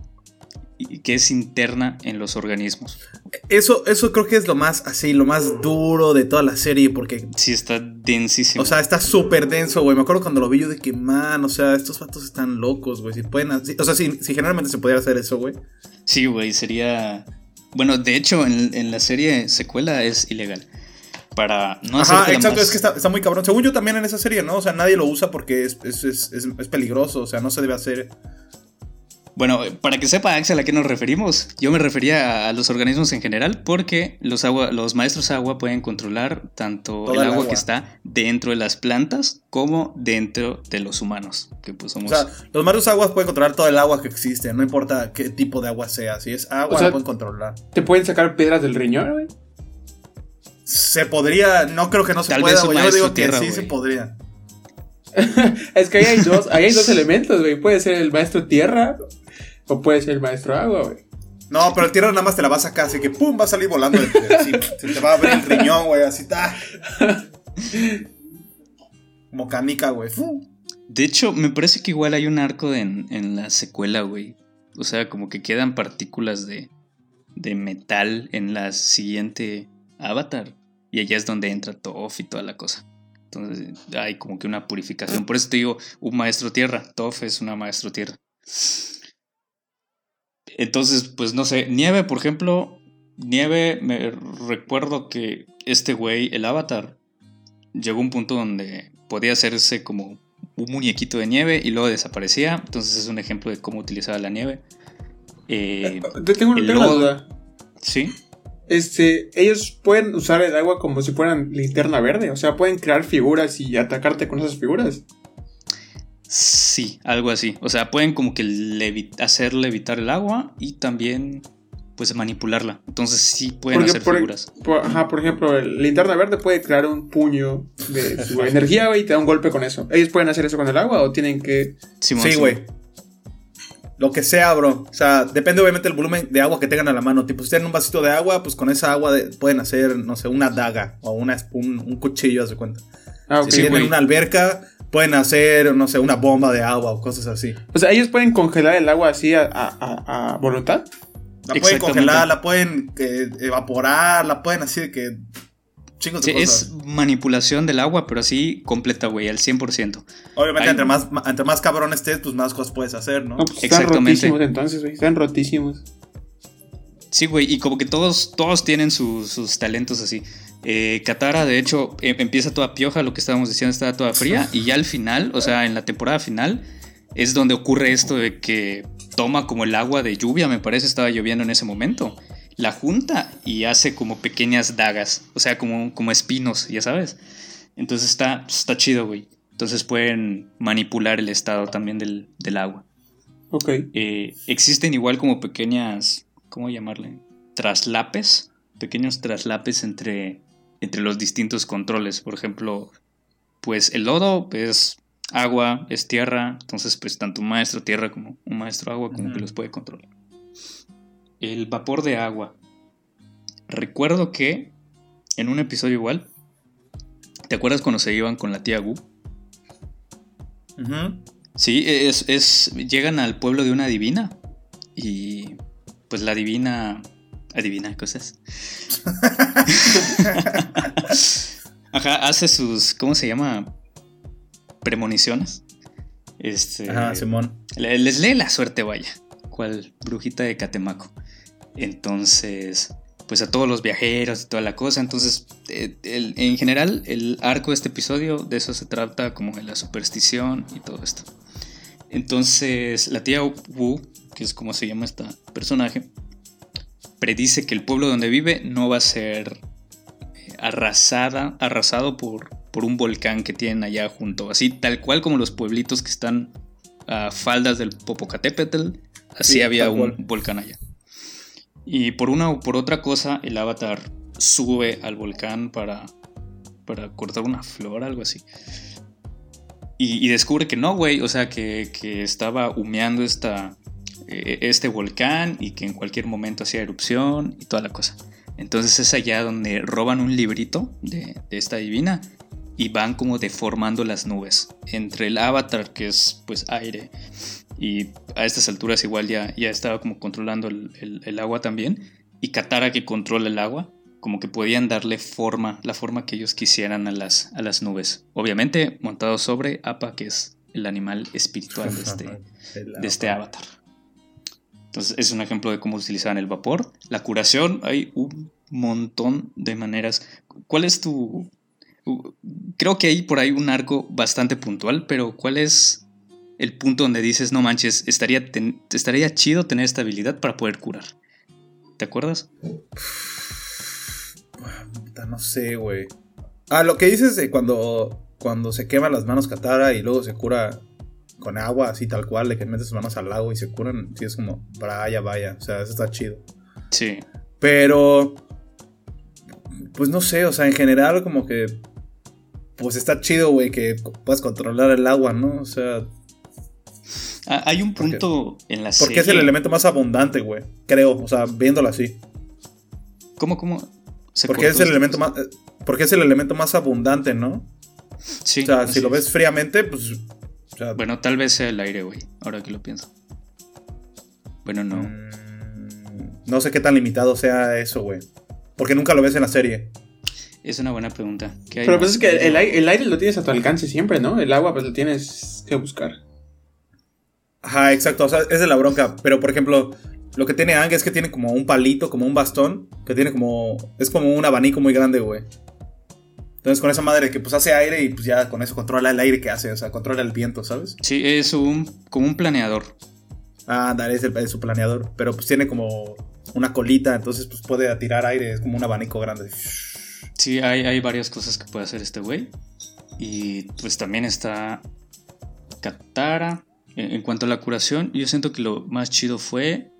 que es interna en los organismos. Eso, eso creo que es lo más así, lo más duro de toda la serie, porque. Sí, está densísimo. O sea, está súper denso, güey. Me acuerdo cuando lo vi yo de que, man, o sea, estos vatos están locos, güey. Si pueden. o sea, si, generalmente se pudiera hacer eso, güey. Sí, güey, sería. Bueno, de hecho, en, la serie secuela es ilegal. Para no Ajá, exacto, es que está, muy cabrón. Según yo también en esa serie, ¿no? O sea, nadie lo usa porque es, es, es, es peligroso, o sea, no se debe hacer. Bueno, para que sepa Axel a qué nos referimos, yo me refería a los organismos en general porque los, agua, los maestros agua pueden controlar tanto el, agua, que está dentro de las plantas como dentro de los humanos. Que pues somos... O sea, los maestros agua pueden controlar todo el agua que existe, no importa qué tipo de agua sea. Si es agua, lo pueden controlar. ¿Te pueden sacar piedras del riñón, güey? Se podría, no creo que no se pueda, güey. Yo digo que sí se podría. es que ahí hay dos, ahí hay dos elementos, güey. Puede ser el maestro tierra o puede ser el maestro agua, güey. No, pero el tierra nada más te la vas a sacar, así que pum, va a salir volando. se te va a abrir el riñón, güey, así está. Como canica, güey. De hecho, me parece que igual hay un arco en, en, la secuela, güey. O sea, como que quedan partículas de, de metal en la siguiente Avatar. Y allá es donde entra Toph y toda la cosa. Entonces hay como que una purificación. Por eso te digo, un maestro tierra. Toff es una maestro tierra. Entonces, pues no sé, Nieve, por ejemplo, Nieve, me recuerdo que este güey, el avatar, llegó a un punto donde podía hacerse como un muñequito de nieve y luego desaparecía. Entonces es un ejemplo de cómo utilizaba la nieve. Eh, eh tengo, una duda. ¿Sí? Este, ellos pueden usar el agua como si fueran linterna verde. O sea, pueden crear figuras y atacarte con esas figuras. Sí, algo así. O sea, pueden como que hacer levitar el agua y también pues manipularla. Entonces sí pueden hacer figuras. ajá, por ejemplo, el linterna verde puede crear un puño de su energía y te da un golpe con eso. ¿Ellos pueden hacer eso con el agua o tienen que...? sí, güey. Lo que sea, bro. O sea, depende obviamente del volumen de agua que tengan a la mano. Tipo, si tienen un vasito de agua, pues con esa agua pueden hacer, no sé, una daga o una un, un cuchillo, haz de cuenta. Ah, Si tienen una alberca, pueden hacer, no sé, una bomba de agua o cosas así. O sea, ellos pueden congelar el agua así a, a, a voluntad. La pueden congelar, la pueden eh, evaporar, la pueden así de que. Chingos de Es manipulación del agua, pero así completa, güey, al 100%. Obviamente, entre, más, entre más cabrón estés, pues más cosas puedes hacer, ¿no? pues están rotísimos entonces, güey. Están rotísimos. Sí, güey, y como que todos, todos tienen sus talentos así. Eh, Katara, de hecho, em, empieza toda pioja, lo que estábamos diciendo, estaba toda fría, y ya al final, o sea, en la temporada final, es donde ocurre esto de que toma como el agua de lluvia, me parece, estaba lloviendo en ese momento. La junta y hace como pequeñas dagas, o sea, como, como espinos, ya sabes. Entonces está, está chido, güey. Entonces pueden manipular el estado también del, agua. Ok. Eh, existen igual como pequeñas, ¿cómo llamarle? Traslapes, pequeños traslapes entre, entre los distintos controles. Por ejemplo, pues el lodo es agua es tierra, entonces pues tanto un maestro tierra como un maestro agua como que los puede controlar. El vapor de agua. Recuerdo que en un episodio igual, ¿te acuerdas cuando se iban con la tía Gu? Sí, es, es, llegan al pueblo de una divina y pues la divina adivina cosas. Ajá, hace sus, ¿cómo se llama? premoniciones. Este, Ajá, Simón. Les lee la suerte, vaya. Cual brujita de Catemaco. Entonces, pues a todos los viajeros y toda la cosa. Entonces, eh, en general, el arco de este episodio, de eso se trata como de la superstición y todo esto. Entonces, la tía Wu, que es como se llama este personaje, predice que el pueblo donde vive no va a ser eh, arrasada, arrasado por por un volcán que tienen allá junto, así tal cual como los pueblitos que están a faldas del Popocatépetl, así había un volcán allá. Y por una o por otra cosa, el avatar sube al volcán para, para cortar una flor, algo así. Y, descubre que no, güey, o sea, que, estaba humeando esta, e, este volcán y que en cualquier momento hacía erupción y toda la cosa. Entonces es allá donde roban un librito de, de esta divina y van como deformando las nubes. Entre el avatar, que es pues aire, y a estas alturas igual ya, ya estaba como controlando el, agua también, y Katara que controla el agua, como que podían darle forma, la forma que ellos quisieran a las, a las nubes. Obviamente montado sobre Appa, que es el animal espiritual de este, de este avatar. Entonces es un ejemplo de cómo utilizaban el vapor. La curación, hay un montón de maneras. ¿Cuál es tu, creo que hay por ahí un arco bastante puntual, pero ¿cuál es el punto donde dices, no manches, estaría, estaría chido tener esta habilidad para poder curar? ¿Te acuerdas? No sé, güey. Ah, lo que dices de cuando, cuando se queman las manos Katara y luego se cura con agua, así tal cual, de que metes sus manos al lago y se curan, sí es como, vaya, vaya, o sea, eso está chido. Sí. Pero, pues no sé, o sea, en general como que pues está chido, güey, que puedas controlar el agua, ¿no? O sea... Ah, hay un punto en la serie... Porque es el elemento más abundante, güey, creo, o sea, viéndolo así. ¿Cómo, cómo? porque es el elemento más... Porque es el elemento más abundante, ¿no? Sí. O sea, si lo ves fríamente, pues... bueno, tal vez sea el aire, güey, ahora que lo pienso. Bueno, no. Mm, no sé qué tan limitado sea eso, güey. Porque nunca lo ves en la serie. Es una buena pregunta. Pero pues es que el, aire lo tienes a tu alcance siempre, ¿no? El agua pues lo tienes que buscar. Ajá, exacto. O sea, es de la bronca. Pero por ejemplo, lo que tiene Ang es que tiene como un palito, como un bastón, que tiene como. Es como un abanico muy grande, güey. Entonces con esa madre que pues hace aire y pues ya con eso controla el aire que hace, o sea, controla el viento, ¿sabes? Sí, es un como un planeador. Ah, dale, es, es su planeador, pero pues tiene como una colita, entonces pues puede tirar aire, es como un abanico grande. Sí, hay, hay varias cosas que puede hacer este güey. Y pues también está Katara. En, cuanto a la curación, yo siento que lo más chido fue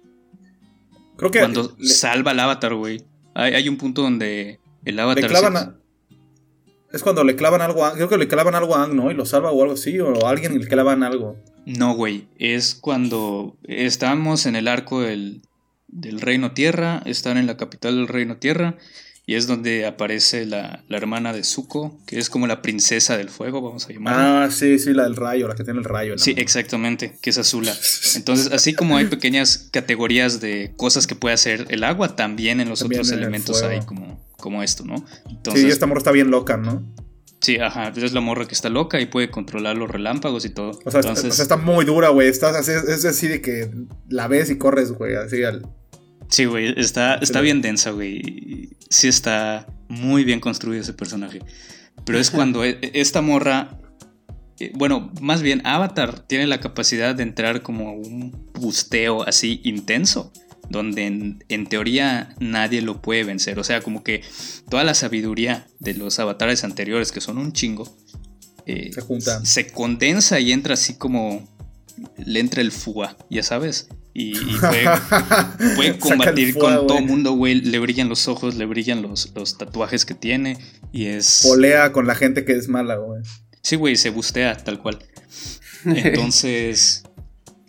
Creo que cuando salva al avatar, güey. Hay, hay, un punto donde el avatar. Le clavan Es cuando le clavan algo a Creo que le clavan algo a Ang, ¿no? Y lo salva o algo así. O a alguien le clavan algo. No, güey. Es cuando estamos en el arco del, del Reino Tierra. Están en la capital del Reino Tierra. Y es donde aparece la, hermana de Zuko, que es como la princesa del fuego, vamos a llamarla. Ah, sí, sí, la del rayo, la que tiene el rayo. Sí, exactamente, que es azula. Entonces, así como hay pequeñas categorías de cosas que puede hacer el agua, también en los otros elementos hay como, como esto, ¿no? Entonces, sí, esta morra está bien loca, ¿no? Sí, ajá, es la morra que está loca y puede controlar los relámpagos y todo. O sea, está muy dura, güey. es así de que la ves y corres, güey, así al... Sí, güey, está, está bien densa, güey. Sí está muy bien construido ese personaje. Pero es cuando e, esta morra, eh, bueno, más bien Avatar tiene la capacidad de entrar como un busteo así intenso, donde en, teoría nadie lo puede vencer. O sea, como que toda la sabiduría de los avatares anteriores, que son un chingo, eh, se, se condensa y entra así como le entra el fuga, ya sabes y, puede, combatir con todo el mundo, güey. Le brillan los ojos, le brillan los, los tatuajes que tiene y es... Polea con la gente que es mala, güey. Sí, güey, se bustea tal cual. Entonces,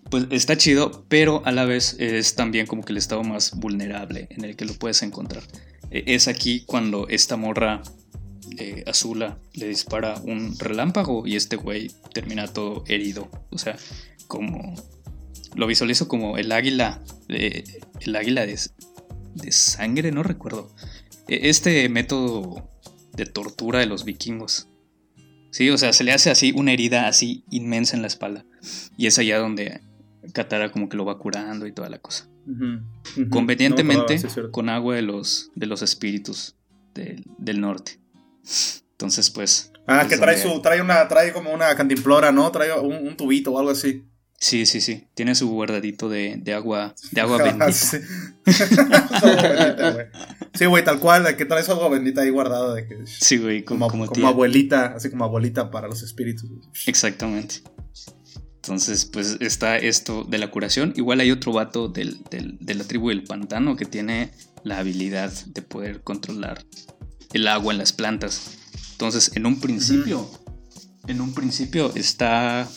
pues está chido, pero a la vez es también como que el estado más vulnerable en el que lo puedes encontrar. E, es aquí cuando esta morra eh, Azula le dispara un relámpago y este güey termina todo herido. O sea, como lo visualizo como el águila, el águila de, sangre, no recuerdo. E, este método de tortura de los vikingos. Sí, o sea, se le hace así una herida así inmensa en la espalda. Y es allá donde Katara como que lo va curando y toda la cosa. Convenientemente con agua de los, de los espíritus del, norte. Entonces, pues. Ah, que trae su, trae una, trae como una cantimplora, ¿no? Trae un tubito o algo así. Sí, sí, sí. Tiene su guardadito de, agua, de agua bendita. sí. sí, güey, tal cual, de que traes agua bendita ahí guardada. De que, sí, güey, como, como, abuelita, así como abuelita para los espíritus. Exactamente. Entonces, pues está esto de la curación. Igual hay otro vato del, de la tribu del pantano que tiene la habilidad de poder controlar el agua en las plantas. Entonces, en un principio, en un principio está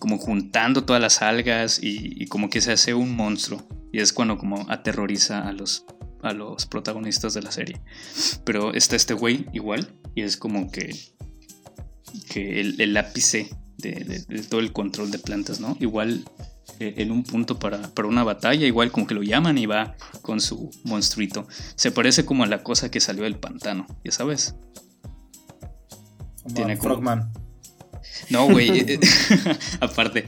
como juntando todas las algas y, como que se hace un monstruo. Y es cuando como aterroriza a los, a los protagonistas de la serie. Pero está este güey igual y es como que, que el, ápice de, todo el control de plantas, ¿no? Igual eh, en un punto para, para, una batalla, igual como que lo llaman y va con su monstruito. Se parece como a la cosa que salió del pantano, ya sabes. Tiene como, Frogman. No, güey. Eh, aparte.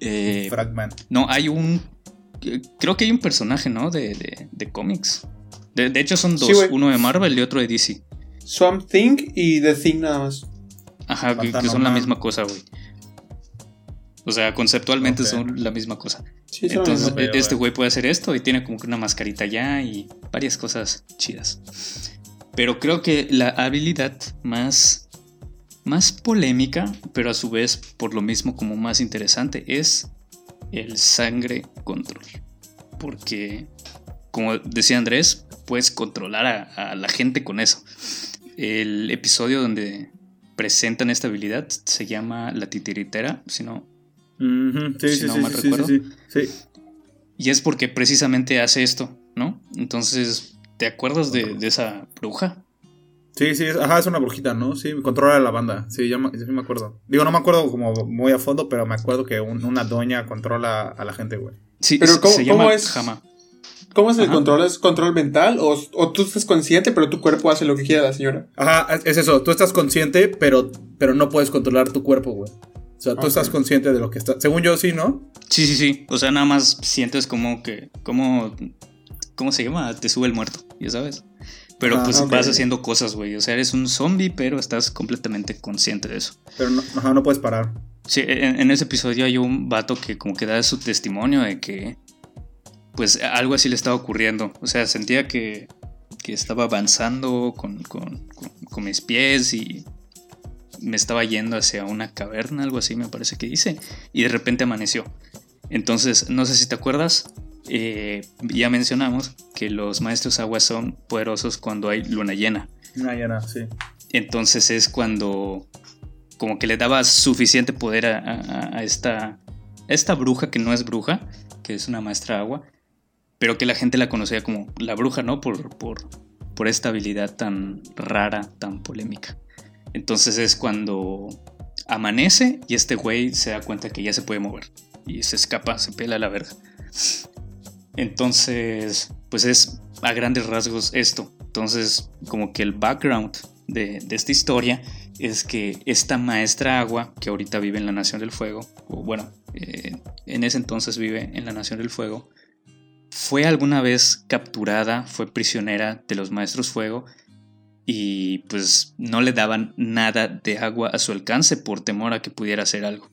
Eh, Fragment. No, hay un. Creo que hay un personaje, ¿no? De, de, cómics. De, hecho, son dos: uno de Marvel y otro de DC. Swamp Thing y The Thing nada más. Ajá, que, son la misma cosa, güey. O sea, conceptualmente son la misma cosa. Entonces, e, este güey puede hacer esto y tiene como que una mascarita ya y varias cosas chidas. Pero creo que la habilidad más más polémica, pero a su vez por lo mismo como más interesante, es el sangre control. Porque, como decía Andrés, puedes controlar a, la gente con eso. El episodio donde presentan esta habilidad se llama La titiritera, si no, sí, mal recuerdo. Y es porque precisamente hace esto, ¿no? Entonces, ¿te acuerdas de, de esa bruja? Sí, sí, ajá, es una brujita, ¿no? Sí, controla la banda. Sí, ya sí me acuerdo. Digo, no me acuerdo como muy a fondo, pero me acuerdo que una doña controla a la gente, güey. Sí, pero ¿cómo, se llama es? Jama. ¿Cómo es el control? ¿Es control mental? O, ¿O, tú estás consciente, pero tu cuerpo hace lo que quiera la señora? Ajá, es eso. Tú estás consciente, pero, pero no puedes controlar tu cuerpo, güey. O sea, tú estás consciente de lo que está. Según yo, sí, ¿no? Sí, sí, sí. O sea, nada más sientes como que. Como. ¿Cómo se llama? Te sube el muerto, ya sabes. Pero ah, pues vas haciendo cosas, güey. O sea, eres un zombie, pero estás completamente consciente de eso. Pero no, ajá, no puedes parar. Sí, en, en, ese episodio hay un vato que como que da su testimonio de que pues algo así le estaba ocurriendo. O sea, sentía que, que estaba avanzando con, con, con, mis pies y me estaba yendo hacia una caverna, algo así me parece que dice, y de repente amaneció. Entonces, no sé si te acuerdas, eh, ya mencionamos que los maestros agua son poderosos cuando hay luna llena. Luna llena, sí. Entonces es cuando como que le daba suficiente poder a, a, esta, esta bruja que no es bruja, que es una maestra agua, pero que la gente la conocía como la bruja, ¿no? Por, por, por esta habilidad tan rara, tan polémica. Entonces es cuando amanece y este güey se da cuenta que ya se puede mover y se escapa, se pela a la verga. Entonces, pues es a grandes rasgos esto. Entonces, como que el background de, esta historia es que esta maestra agua, que ahorita vive en la Nación del Fuego, bueno, eh, en ese entonces vive en la Nación del Fuego, fue alguna vez capturada, fue prisionera de los maestros fuego y pues no le daban nada de agua a su alcance por temor a que pudiera hacer algo.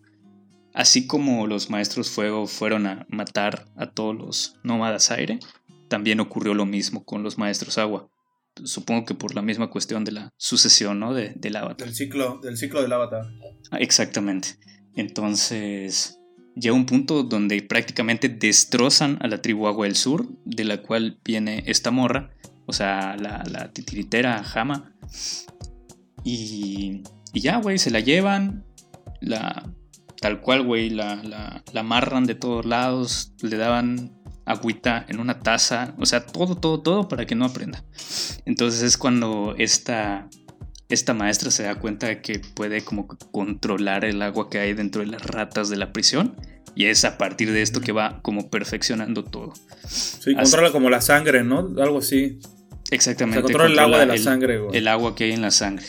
Así como los maestros fuego fueron a matar a todos los nómadas aire, también ocurrió lo mismo con los maestros agua. Supongo que por la misma cuestión de la sucesión, ¿no? De, del avatar. Del ciclo, del ciclo del avatar. Ah, exactamente. Entonces, llega un punto donde prácticamente destrozan a la tribu Agua del Sur, de la cual viene esta morra, o sea, la, la titiritera Jama. Y, y ya, güey, se la llevan, la, tal cual, güey, la, la, la amarran de todos lados, le daban agüita en una taza, o sea, todo, todo, todo para que no aprenda. Entonces es cuando esta esta maestra se da cuenta de que puede como controlar el agua que hay dentro de las ratas de la prisión. Y es a partir de esto que va como perfeccionando todo. Sí, controla como la sangre, ¿no? Algo así. Exactamente. controla, el agua de la sangre, güey. El agua que hay en la sangre.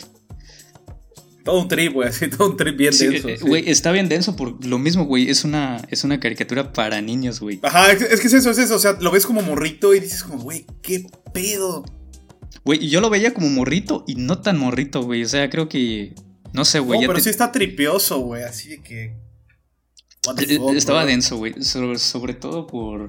Todo un trip, güey, así, todo un trip bien denso. Eh, güey, está bien denso por lo mismo, güey. Es una, es una caricatura para niños, güey. Ajá, es, que es eso, es eso. O sea, lo ves como morrito y dices como, güey, qué pedo. Güey, yo lo veía como morrito y no tan morrito, güey. O sea, creo que. No sé, güey. No, pero sí está tripioso, güey. Así de que. Eh, estaba denso, güey. Sobre, todo por.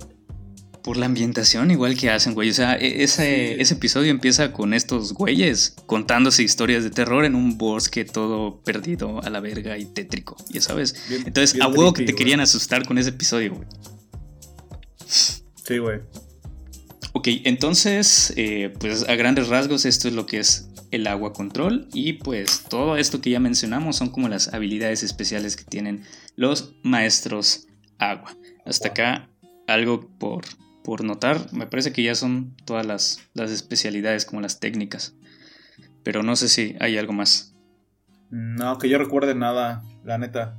Por la ambientación, igual que hacen, güey. O sea, e, ese, ese episodio empieza con estos güeyes contándose historias de terror en un bosque todo perdido a la verga y tétrico, ya sabes. Entonces, a huevo que te querían asustar con ese episodio, güey. Sí, güey. Ok, entonces, eh, pues a grandes rasgos esto es lo que es el agua control y pues todo esto que ya mencionamos son como las habilidades especiales que tienen los maestros agua. Hasta acá algo por, por notar, me parece que ya son todas las, las especialidades como las técnicas, pero no sé si hay algo más. No, que yo recuerde nada, la neta.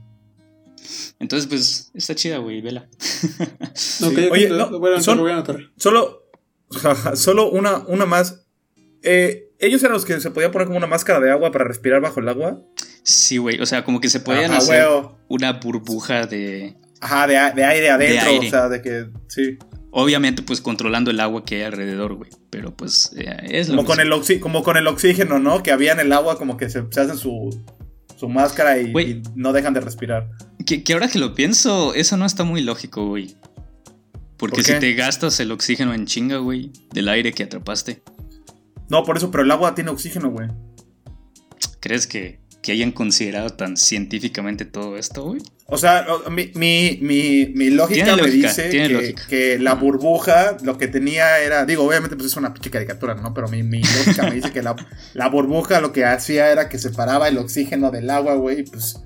Entonces, pues, está chida, güey, vela. Oye, no, bueno, voy a anotar. Solo, Solo una, una más. Eh, ¿Ellos eran los que se podían poner como una máscara de agua para respirar bajo el agua? Sí, güey. O sea, como que se podían hacer una burbuja de. Ajá, de, aire adentro. O sea, de que. Sí. Obviamente, pues controlando el agua que hay alrededor, güey. Pero pues eh, es lo como con, el como con el oxígeno, ¿no? Que había en el agua, como que se, hacen su, su máscara y, no dejan de respirar. Que, que ahora que lo pienso, eso no está muy lógico, güey. Porque si te gastas el oxígeno en chinga, güey, del aire que atrapaste. No, por eso, pero el agua tiene oxígeno, güey. ¿Crees que, hayan considerado tan científicamente todo esto, güey? O sea, mi, mi, mi, lógica me dice que, la burbuja lo que tenía era. Digo, obviamente, pues es una pinche caricatura, ¿no? Pero mi, lógica me dice que la, la, burbuja lo que hacía era que separaba el oxígeno del agua, güey, pues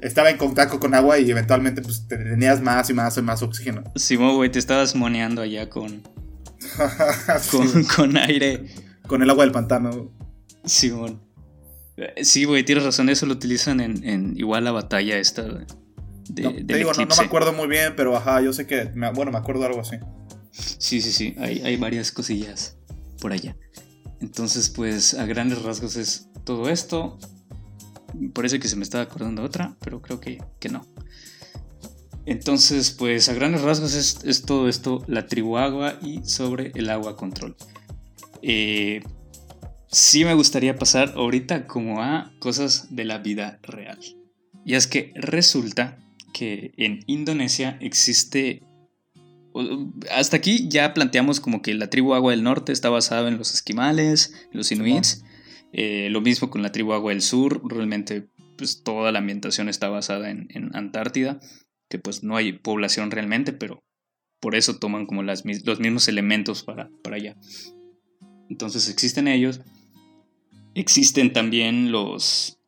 estaba en contacto con agua y eventualmente pues tenías más y más y más oxígeno. Simón, güey, te estabas moneando allá con, con, con, aire. Con el agua del pantano. Simón. Sí, güey, tienes razón, eso lo utilizan en, igual la batalla esta de, no, te digo, no, me acuerdo muy bien, pero ajá, yo sé que, bueno, me acuerdo algo así. Sí, sí, sí, hay, hay varias cosillas por allá. Entonces, pues a grandes rasgos es todo esto. Parece que se me estaba acordando otra, pero creo que, que no. Entonces, pues a grandes rasgos es, todo esto, la tribu agua y sobre el agua control. Eh, sí me gustaría pasar ahorita como a cosas de la vida real. Y es que resulta que en Indonesia existe... Hasta aquí ya planteamos como que la tribu agua del norte está basada en los esquimales, los inuits. Eh, lo mismo con la tribu agua del sur. Realmente pues toda la ambientación está basada en, en Antártida que pues no hay población realmente, pero por eso toman como las, los mismos elementos para, para allá. Entonces existen ellos. Existen también los,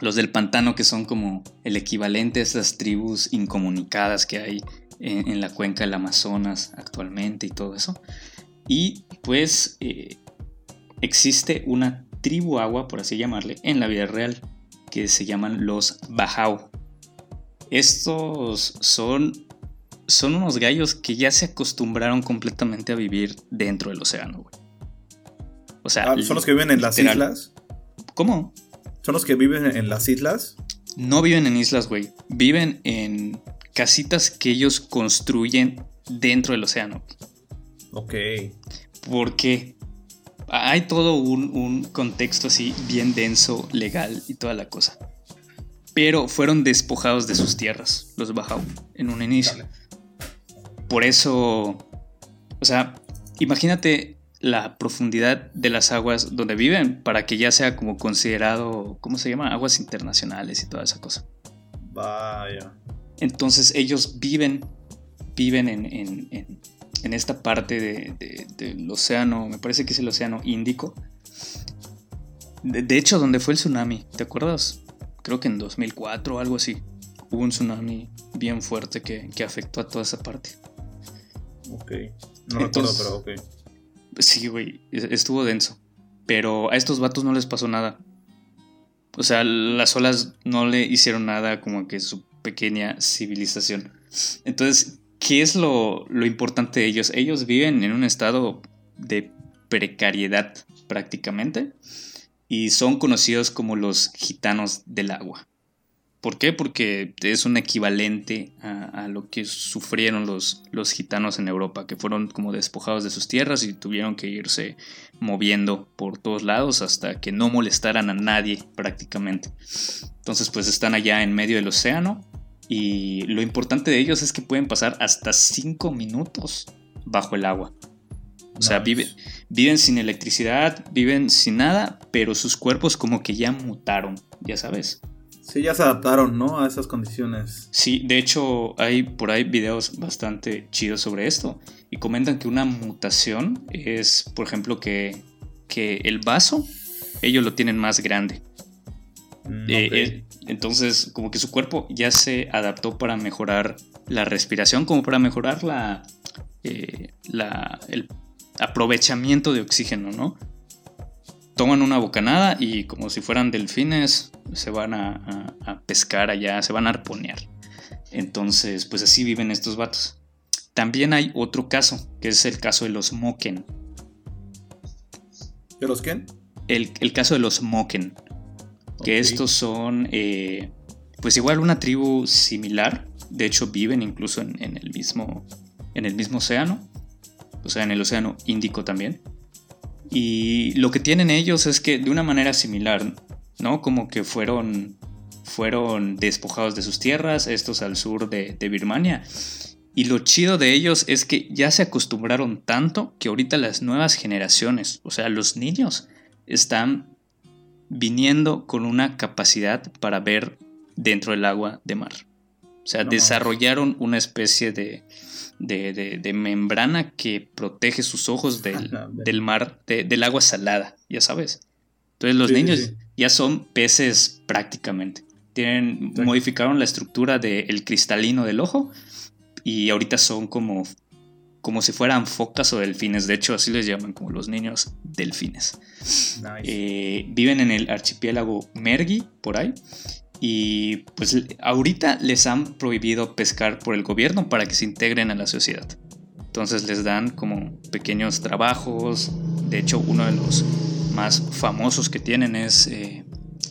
los del pantano, que son como el equivalente a esas tribus incomunicadas que hay en, la cuenca del Amazonas actualmente y todo eso. Y pues eh, existe una tribu agua, por así llamarle, en la vida real, que se llaman los Bajau. Estos son, son unos gallos que ya se acostumbraron completamente a vivir dentro del océano, güey. O sea, ah, ¿son los que viven en las islas? ¿Cómo? ¿Son los que viven en las islas? No viven en islas, güey. Viven en casitas que ellos construyen dentro del océano. Ok. Porque hay todo un, un contexto así bien denso, legal y toda la cosa pero fueron despojados de sus tierras, los Bajau, en un inicio. Por eso, o sea, imagínate la profundidad de las aguas donde viven para que ya sea como considerado, ¿cómo se llama? Aguas internacionales y toda esa cosa. Vaya. Entonces ellos viven, viven en, esta parte del océano, me parece que es el océano Índico. de hecho, donde fue el tsunami, ¿te acuerdas? creo que en 2004 o algo así, hubo un tsunami bien fuerte que, afectó a toda esa parte. Ok, no recuerdo, pero ok. Sí, güey, estuvo denso. Pero a estos vatos no les pasó nada. O sea, las olas no le hicieron nada como que su pequeña civilización. Entonces, ¿qué es lo, lo importante de ellos? Ellos viven en un estado de precariedad prácticamente y son conocidos como los gitanos del agua. ¿Por qué? Porque es un equivalente a, lo que sufrieron los, los, gitanos en Europa, que fueron como despojados de sus tierras y tuvieron que irse moviendo por todos lados hasta que no molestaran a nadie prácticamente. Entonces pues están allá en medio del océano y lo importante de ellos es que pueden pasar hasta 5 minutos bajo el agua. O sea, viven, viven sin electricidad, viven sin nada, pero sus cuerpos como que ya mutaron, ya sabes. Sí, ya se adaptaron, ¿no? A esas condiciones. Sí, de hecho hay por ahí videos bastante chidos sobre esto. Y comentan que una mutación es, por ejemplo, que, que el vaso, ellos lo tienen más grande. Mm, eh, eh, entonces, como que su cuerpo ya se adaptó para mejorar la respiración, como para mejorar la, eh, la, el aprovechamiento de oxígeno, ¿no? Toman una bocanada y como si fueran delfines se van a, pescar allá, se van a arponear. Entonces, pues así viven estos vatos. También hay otro caso, que es el caso de los Moken. ¿De los quién? El, caso de los Moken. Que estos son, eh, pues igual una tribu similar. De hecho, viven incluso en, en, el, mismo, en el mismo océano o sea, en el Océano Índico también. Y lo que tienen ellos es que de una manera similar, ¿no? Como que fueron, fueron despojados de sus tierras, estos al sur de, de Birmania. Y lo chido de ellos es que ya se acostumbraron tanto que ahorita las nuevas generaciones, o sea, los niños, están viniendo con una capacidad para ver dentro del agua de mar. O sea, desarrollaron una especie de, de, membrana que protege sus ojos del, mar, del agua salada, ya sabes. Entonces los niños ya son peces prácticamente. Tienen, modificaron la estructura del cristalino del ojo y ahorita son como, como si fueran focas o delfines. De hecho, así les llaman como los niños delfines. Eh, viven en el archipiélago Mergui, por ahí. Y pues ahorita les han prohibido pescar por el gobierno para que se integren a la sociedad. Entonces les dan como pequeños trabajos. De hecho, uno de los más famosos que tienen es eh,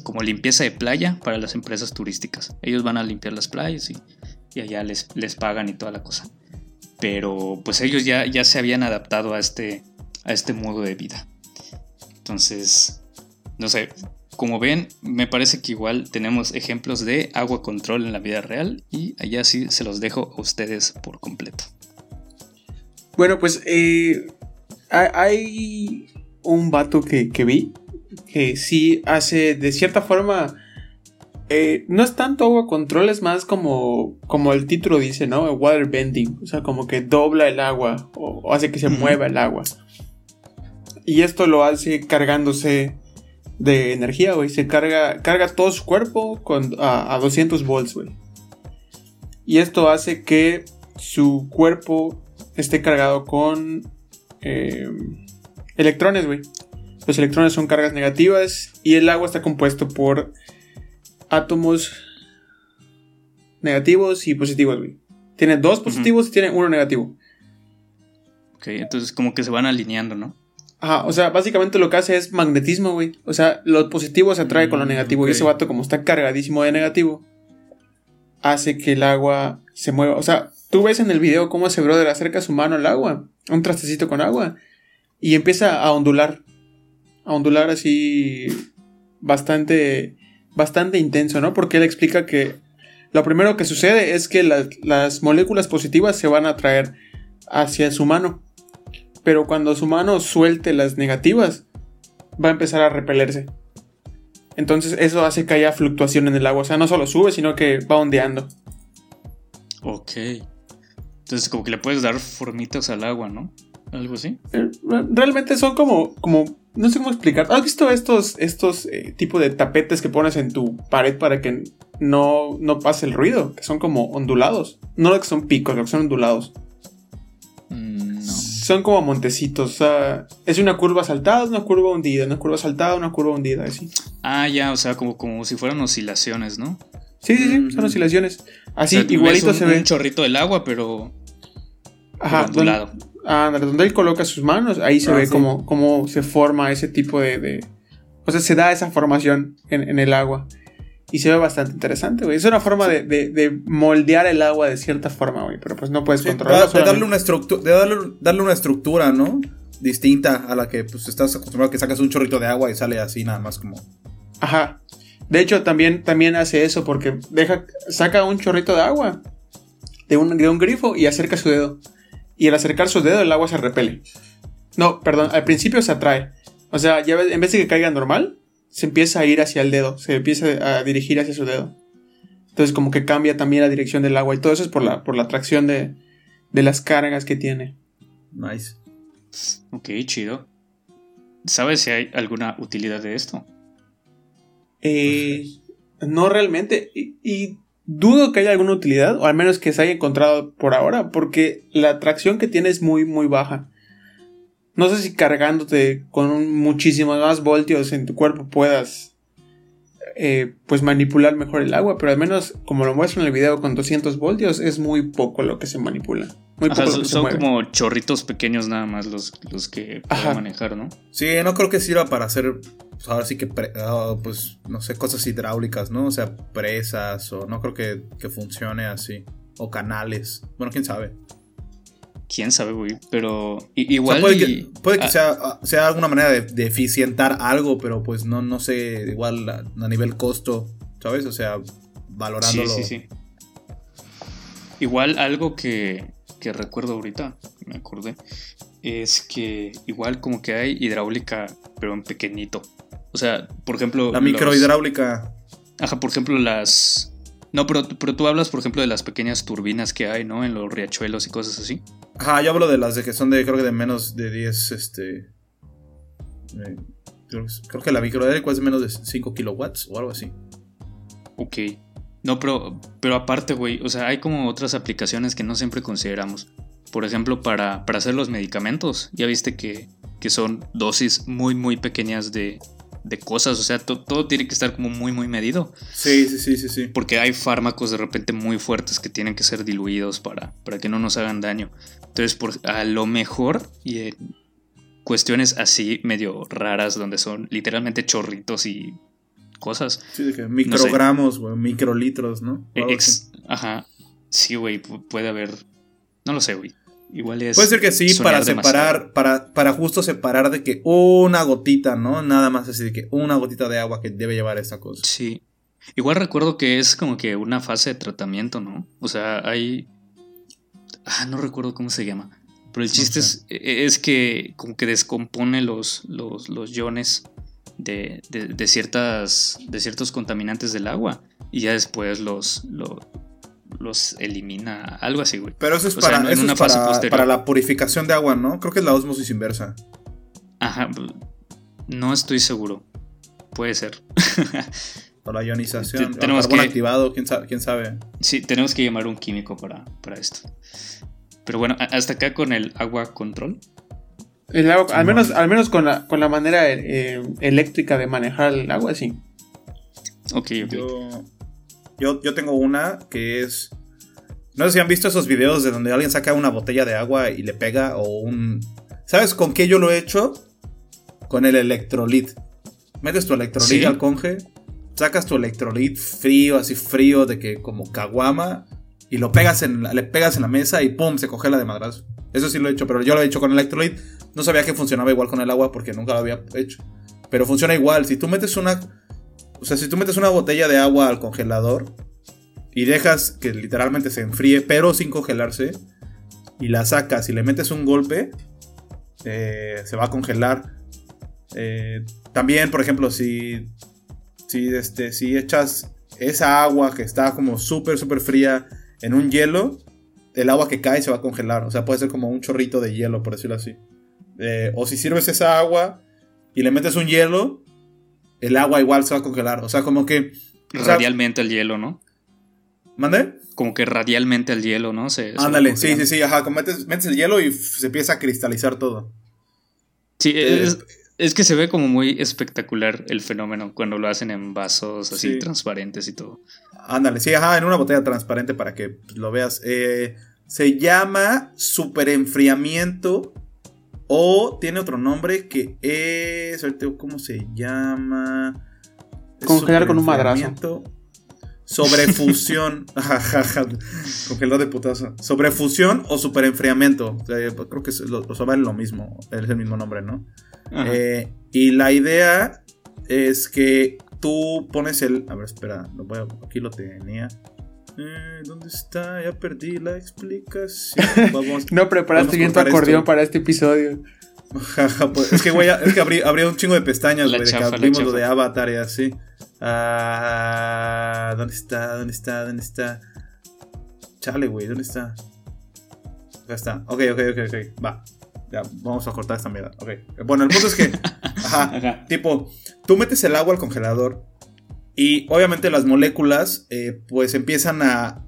como limpieza de playa para las empresas turísticas. Ellos van a limpiar las playas y, allá les, les pagan y toda la cosa. Pero pues ellos ya, ya se habían adaptado a este, a este modo de vida. Entonces, no sé, como ven, me parece que igual tenemos ejemplos de agua control en la vida real y allá sí se los dejo a ustedes por completo. Bueno, pues eh, hay un vato que, vi que sí hace de cierta forma... Eh, no es tanto agua control, es más como, como el título dice, ¿no? Water bending, o sea, como que dobla el agua o, hace que se mueva el agua. Y esto lo hace cargándose de energía, güey. Se carga, carga todo su cuerpo con, a, 200 volts, güey. Y esto hace que su cuerpo esté cargado con eh, electrones, güey. Los electrones son cargas negativas y el agua está compuesto por átomos negativos y positivos, güey. Tiene dos positivos y tiene uno negativo. Ok, entonces como que se van alineando, ¿no? Ajá, o sea, básicamente lo que hace es magnetismo, güey. O sea, lo positivo se atrae con lo mm, negativo. Y ese vato, como está cargadísimo de negativo, hace que el agua se mueva. O sea, tú ves en el video cómo ese brother acerca su mano al agua, un trastecito con agua, y empieza a ondular. A ondular así bastante, bastante intenso, ¿no? Porque él explica que lo primero que sucede es que las moléculas positivas se van a atraer hacia su mano pero cuando su mano suelte las negativas, va a empezar a repelerse. Entonces eso hace que haya fluctuación en el agua. O sea, no solo sube, sino que va ondeando. Ok. Entonces como que le puedes dar formitas al agua, ¿no? Algo así. Eh, realmente son como, como, no sé cómo explicar. ¿Has visto estos, estos eh, tipos de tapetes que pones en tu pared para que no, no pase el ruido? Que son como ondulados. No lo que son picos, lo que son ondulados son como montecitos. O sea, es una curva saltada, una curva hundida, una curva saltada, una curva hundida, así. Ah, ya, o sea, como, como si fueran oscilaciones, ¿no? Sí, sí, sí, son oscilaciones. Así, igualito se ve. Un chorrito del agua, pero. Ajá, ondulado. Ah, donde él coloca sus manos, ahí se ah, ve cómo, se forma ese tipo de, O sea, se da esa formación en, en el agua. Y se ve bastante interesante, güey. Es una forma de, moldear el agua de cierta forma, güey. Pero pues no puedes controlarlo. De, darle una estructura, de darle, una estructura, ¿no? Distinta a la que pues estás acostumbrado que sacas un chorrito de agua y sale así nada más como. Ajá. De hecho, también, también hace eso porque deja, saca un chorrito de agua de un, de un grifo y acerca su dedo. Y al acercar su dedo el agua se repele. No, perdón, al principio se atrae. O sea, ya en vez de que caiga normal, se empieza a ir hacia el dedo, se empieza a dirigir hacia su dedo. Entonces como que cambia también la dirección del agua y todo eso es por la, por la atracción de, de las cargas que tiene. Nice. Ok, chido. ¿Sabes si hay alguna utilidad de esto? Eh, no realmente. y, dudo que haya alguna utilidad, o al menos que se haya encontrado por ahora, porque la atracción que tiene es muy, muy baja. No sé si cargándote con muchísimos más voltios en tu cuerpo puedas eh, pues manipular mejor el agua, pero al menos como lo muestro en el video con 200 voltios es muy poco lo que se manipula. Muy poco son, como chorritos pequeños nada más los, los que puedo manejar, ¿no? Sí, no creo que sirva para hacer, pues, ahora sí que, ah, pues, no sé, cosas hidráulicas, ¿no? O sea, presas o no creo que, que funcione así. O canales. Bueno, quién sabe quién sabe, güey. Pero igual. puede que, puede que sea, sea, alguna manera de, eficientar algo, pero pues no, no sé, igual a, nivel costo, ¿sabes? O sea, valorándolo. Sí, sí, sí. Igual algo que, que recuerdo ahorita, me acordé, es que igual como que hay hidráulica, pero en pequeñito. O sea, por ejemplo. La microhidráulica. Ajá, por ejemplo, las. No, pero, pero tú hablas, por ejemplo, de las pequeñas turbinas que hay, ¿no? En los riachuelos y cosas así. Ajá, yo hablo de las de que son de, creo que de menos de 10, este... Eh, creo, que la microeléctrica es menos de 5 kilowatts o algo así. Ok. No, pero, pero aparte, güey, o sea, hay como otras aplicaciones que no siempre consideramos. Por ejemplo, para, para hacer los medicamentos. Ya viste que, que son dosis muy, muy pequeñas de, de cosas, o sea, todo tiene que estar como muy, muy medido. Sí, sí, sí, sí, sí. Porque hay fármacos de repente muy fuertes que tienen que ser diluidos para, para que no nos hagan daño. Entonces, por, a lo mejor, y en cuestiones así medio raras, donde son literalmente chorritos y cosas. Sí, de que microgramos, güey, microlitros, ¿no? ajá. Sí, güey, puede haber. No lo sé, güey. Igual es. Puede ser que sí, para separar, para, para justo separar de que una gotita, ¿no? Nada más así de que una gotita de agua que debe llevar esta cosa. Sí. Igual recuerdo que es como que una fase de tratamiento, ¿no? O sea, hay. Ah, no recuerdo cómo se llama. Pero el chiste es, e, es, que como que descompone los, los, los iones de, de, ciertas, de ciertos contaminantes del agua. Y ya después los, los, los elimina, algo así, güey. Pero eso es, para, una fase para, la purificación de agua, ¿no? Creo que es la osmosis inversa. Ajá, no estoy seguro. Puede ser. para la ionización. tenemos que... activado, ¿quién sabe, quién sabe. Sí, tenemos que llamar un químico para, para esto. Pero bueno, hasta acá con el agua control. El agua, al, menos, al menos con la, con la manera eh, eléctrica de manejar el agua, sí. Ok, ok. Yo, yo, tengo una que es. No sé si han visto esos videos de donde alguien saca una botella de agua y le pega o un. ¿Sabes con qué yo lo he hecho? Con el electrolit. Metes tu electrolit al conge, sacas tu electrolit frío, así frío, de que como caguama, y lo pegas en le pegas en la mesa y pum, se congela de madrazo. Eso sí lo he hecho, pero yo lo he hecho con electrolit. No sabía que funcionaba igual con el agua porque nunca lo había hecho. Pero funciona igual. Si tú metes una o sea, si tú metes una botella de agua al congelador y dejas que literalmente se enfríe, pero sin congelarse, y la sacas y le metes un golpe, eh, se va a congelar. Eh, también, por ejemplo, si, si, este, si echas esa agua que está como súper, súper fría en un hielo, el agua que cae se va a congelar. O sea, puede ser como un chorrito de hielo, por decirlo así. Eh, o si sirves esa agua y le metes un hielo, el agua igual se va a congelar. O sea, como que. Radialmente el hielo, ¿no? ¿Mande? Como que radialmente el hielo, ¿no? Se, Ándale, sí, sí, sí, ajá. Como metes, el hielo y se empieza a cristalizar todo. Sí, eh, es, que se ve como muy espectacular el fenómeno cuando lo hacen en vasos así transparentes y todo. Ándale, sí, ajá, en una botella transparente para que lo veas. Eh, se llama superenfriamiento o tiene otro nombre que es. ¿Cómo se llama? Congelar con un madrazo. Sobrefusión. Congelar de putazo. Sobrefusión o superenfriamiento. creo que los vale lo mismo. Es el mismo nombre, ¿no? Eh, y la idea es que tú pones el. A ver, espera. aquí lo tenía. Eh, ¿Dónde está? Ya perdí la explicación. Vamos, no preparaste bien tu acordeón para este episodio. Pues, es que, güey, es que abrí, un chingo de pestañas, güey, de que abrimos lo de Avatar y así. Ah, ¿Dónde está? ¿Dónde está? ¿Dónde está? Chale, güey, ¿dónde está? Acá está. Ok, ok, ok, ok. Va. Ya, vamos a cortar esta mierda. Ok. Bueno, el punto es que. ajá. Tipo, tú metes el agua al congelador y obviamente las moléculas, eh, pues empiezan a,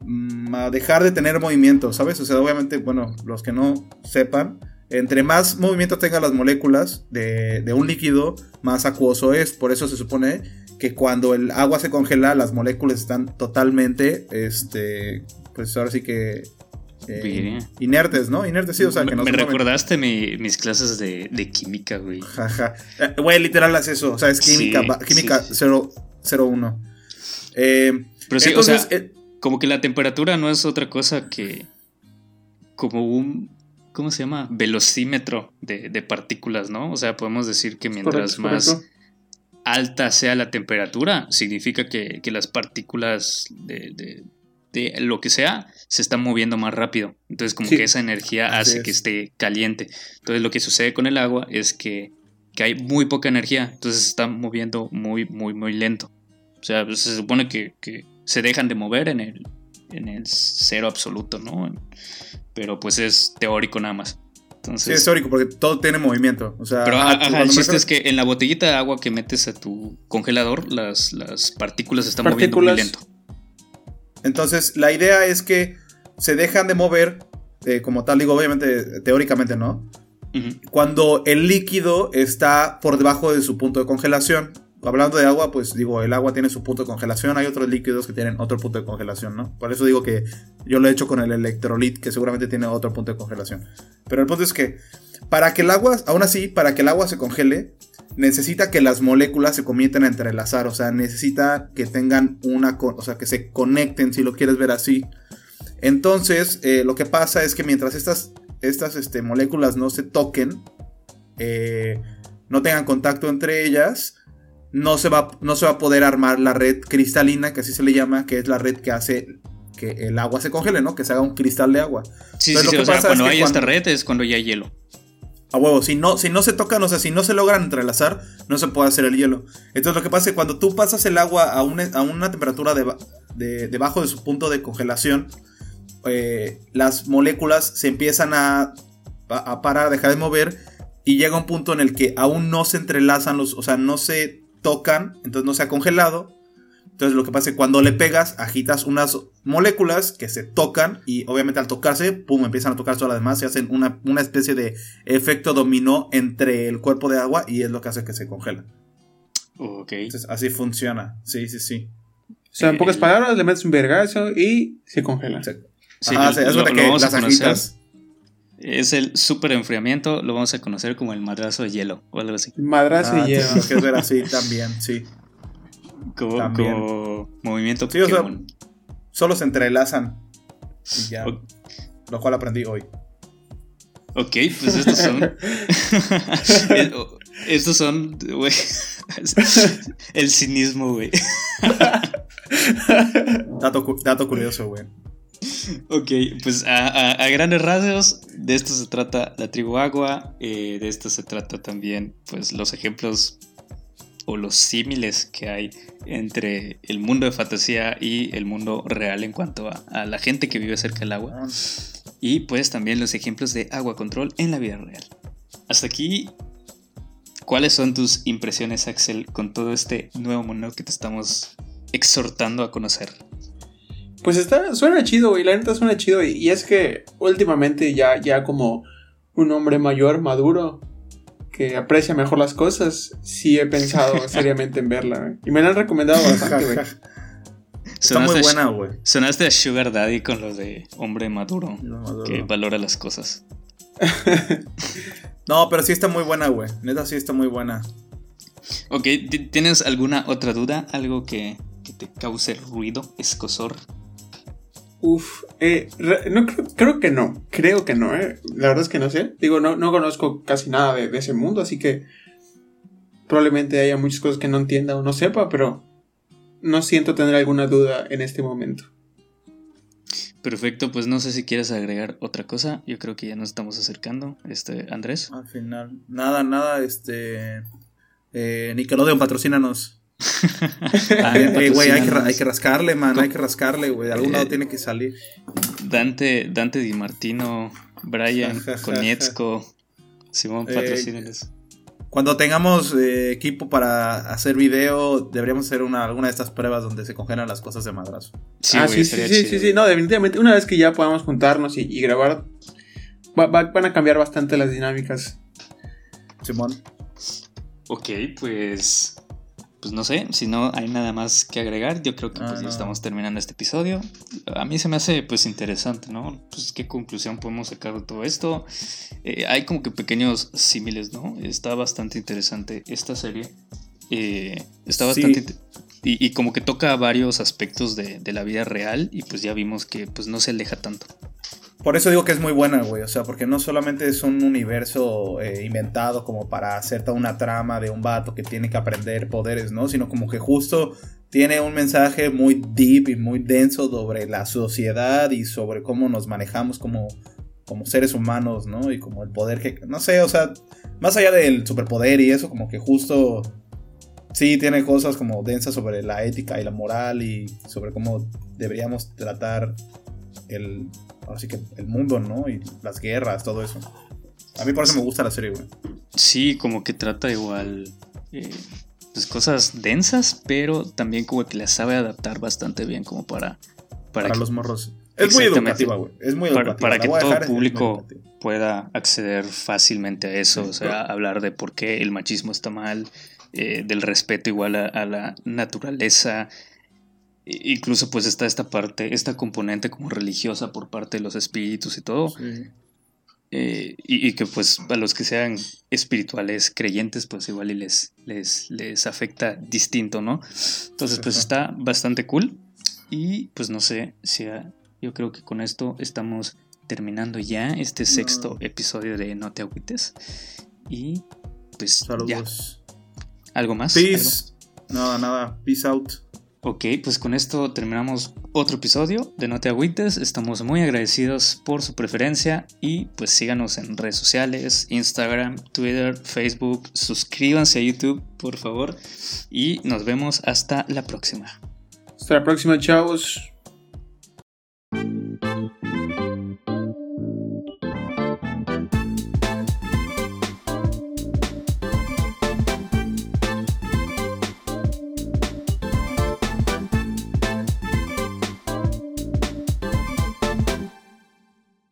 mm, a, dejar de tener movimiento, ¿sabes? O sea, obviamente, bueno, los que no sepan, entre más movimiento tengan las moléculas de, de, un líquido, más acuoso es. Por eso se supone que cuando el agua se congela, las moléculas están totalmente, este, pues ahora sí que eh, inertes, ¿no? Inertes, sí, o sea, que Me recordaste mis clases de, química, güey. Jaja. Eh, güey, literal es eso. O sea, es química, química 001. Eh, Pero sí, o sea, como que la temperatura no es otra cosa que como un, ¿cómo se llama? Velocímetro de, partículas, ¿no? O sea, podemos decir que mientras más alta sea la temperatura, significa que, las partículas de de lo que sea se está moviendo más rápido. Entonces como que esa energía hace que esté caliente. Entonces lo que sucede con el agua es que, hay muy poca energía, entonces se está moviendo muy, muy, muy lento. O sea, pues, se supone que, se dejan de mover en el, en el cero absoluto, ¿no? Pero pues es teórico nada más. Entonces, sí, es teórico porque todo tiene movimiento. O sea, pero el chiste es que en la botellita de agua que metes a tu congelador, las, las partículas están moviendo muy lento. Entonces, la idea es que se dejan de mover, eh, como tal, digo, obviamente, teóricamente no, cuando el líquido está por debajo de su punto de congelación. Hablando de agua, pues digo, el agua tiene su punto de congelación, hay otros líquidos que tienen otro punto de congelación, ¿no? Por eso digo que yo lo he hecho con el electrolit, que seguramente tiene otro punto de congelación. Pero el punto es que, para que el agua, aún así, para que el agua se congele, necesita que las moléculas se comiencen a entrelazar, o sea, necesita que tengan una, o sea, que se conecten, si lo quieres ver así. Entonces, eh, lo que pasa es que mientras estas, estas este, moléculas no se toquen, eh, no tengan contacto entre ellas, no se, va, no se va a poder armar la red cristalina, que así se le llama, que es la red que hace que el agua se congele, ¿no? Que se haga un cristal de agua. Sí, sí, o sea, cuando hay esta red es cuando ya hay hielo. A huevo, si no, si no se tocan, o sea, si no se logran entrelazar, no se puede hacer el hielo. Entonces lo que pasa es que cuando tú pasas el agua a una, a una temperatura de, debajo de su punto de congelación, eh, las moléculas se empiezan a, a, parar, a dejar de mover, y llega un punto en el que aún no se entrelazan los, o sea, no se tocan, entonces no se ha congelado. Entonces lo que pasa es que cuando le pegas, agitas unas moléculas que se tocan y obviamente al tocarse, pum, empiezan a tocar todas las demás y hacen una, especie de efecto dominó entre el cuerpo de agua y es lo que hace que se congela. Ok. Entonces así funciona. Sí, sí, sí. O sea, en pocas palabras, le metes un vergazo y se congela. Sí, ah, es lo, que las agitas es el super enfriamiento, lo vamos a conocer como el madrazo de hielo o algo así. Madrazo de ah, hielo. que ver así también, sí. Como, movimiento sí, solo se entrelazan. Y ya. Lo cual aprendí hoy. Ok, pues estos son. estos son, güey. El cinismo, güey. Dato, dato curioso, güey. Ok, pues a, grandes rasgos, de esto se trata la tribu agua, eh, de esto se trata también pues los ejemplos o los símiles que hay entre el mundo de fantasía y el mundo real en cuanto a, la gente que vive cerca del agua. Y pues también los ejemplos de agua control en la vida real. Hasta aquí, ¿cuáles son tus impresiones Axel con todo este nuevo mundo que te estamos exhortando a conocer? Pues está, suena chido, güey, la neta suena chido. Y, es que últimamente ya, ya como un hombre mayor, maduro, que aprecia mejor las cosas, sí he pensado seriamente en verla. Y me la han recomendado bastante, güey. Está muy buena, güey. Sonaste a Sugar Daddy con lo de hombre maduro, que valora las cosas. no, pero sí está muy buena, güey. Neta sí está muy buena. Ok, ¿tienes alguna otra duda? ¿Algo que, que te cause ruido, escosor? Uf, eh, no, creo, que no, creo que no, eh. la verdad es que no sé. Digo, no, no conozco casi nada de, ese mundo, así que probablemente haya muchas cosas que no entienda o no sepa, pero no siento tener alguna duda en este momento. Perfecto, pues no sé si quieres agregar otra cosa. Yo creo que ya nos estamos acercando. Este, Andrés. Al final, nada, nada, este. Eh, Nickelodeon, patrocínanos. Güey, hay, que, rascarle, man, hay que rascarle, güey. De algún lado eh, tiene que salir. Dante, Dante Di Martino, Brian, Konietzko, Simón, eh, patrocíneles. Cuando tengamos eh, equipo para hacer video, deberíamos hacer una, alguna de estas pruebas donde se congelan las cosas de madrazo. Sí, ah, sí, sí, sí, sí, no, definitivamente. Una vez que ya podamos juntarnos y, grabar, van a cambiar bastante las dinámicas. Simón. Ok, pues pues no sé, si no hay nada más que agregar, yo creo que pues ya estamos terminando este episodio. A mí se me hace pues interesante, ¿no? Pues qué conclusión podemos sacar de todo esto. Eh, hay como que pequeños símiles, ¿no? Está bastante interesante esta serie. Eh, está bastante... Y, como que toca varios aspectos de, de, la vida real y pues ya vimos que pues no se aleja tanto. Por eso digo que es muy buena, güey. O sea, porque no solamente es un universo eh, inventado como para hacer toda una trama de un vato que tiene que aprender poderes, ¿no? Sino como que justo tiene un mensaje muy deep y muy denso sobre la sociedad y sobre cómo nos manejamos como, como seres humanos, ¿no? Y como el poder que. No sé, o sea, más allá del superpoder y eso, como que justo. Sí, tiene cosas como densas sobre la ética y la moral y sobre cómo deberíamos tratar el, así que el mundo, ¿no? Y las guerras, todo eso. A mí por eso me gusta la serie, güey. Sí, como que trata igual eh, pues cosas densas, pero también como que las sabe adaptar bastante bien como para... Para, los morros. Es muy educativa, güey. Es muy educativa. Para, que todo el público pueda acceder fácilmente a eso, o sea, hablar de por qué el machismo está mal, eh, del respeto igual a, la naturaleza. Incluso pues está esta parte, esta componente como religiosa por parte de los espíritus y todo. Eh, y, que pues a los que sean espirituales, creyentes, pues igual y les, les, les afecta distinto, ¿no? Entonces pues está bastante cool. Y pues no sé, si yo creo que con esto estamos terminando ya este sexto episodio de No te agüites. Y pues Saludos. ¿Algo más? Peace. Nada, nada. Peace out. Ok, pues con esto terminamos otro episodio de No Te Agüites. Estamos muy agradecidos por su preferencia y pues síganos en redes sociales, Instagram, Twitter, Facebook. Suscríbanse a YouTube, por favor. Y nos vemos hasta la próxima. Hasta la próxima, chavos.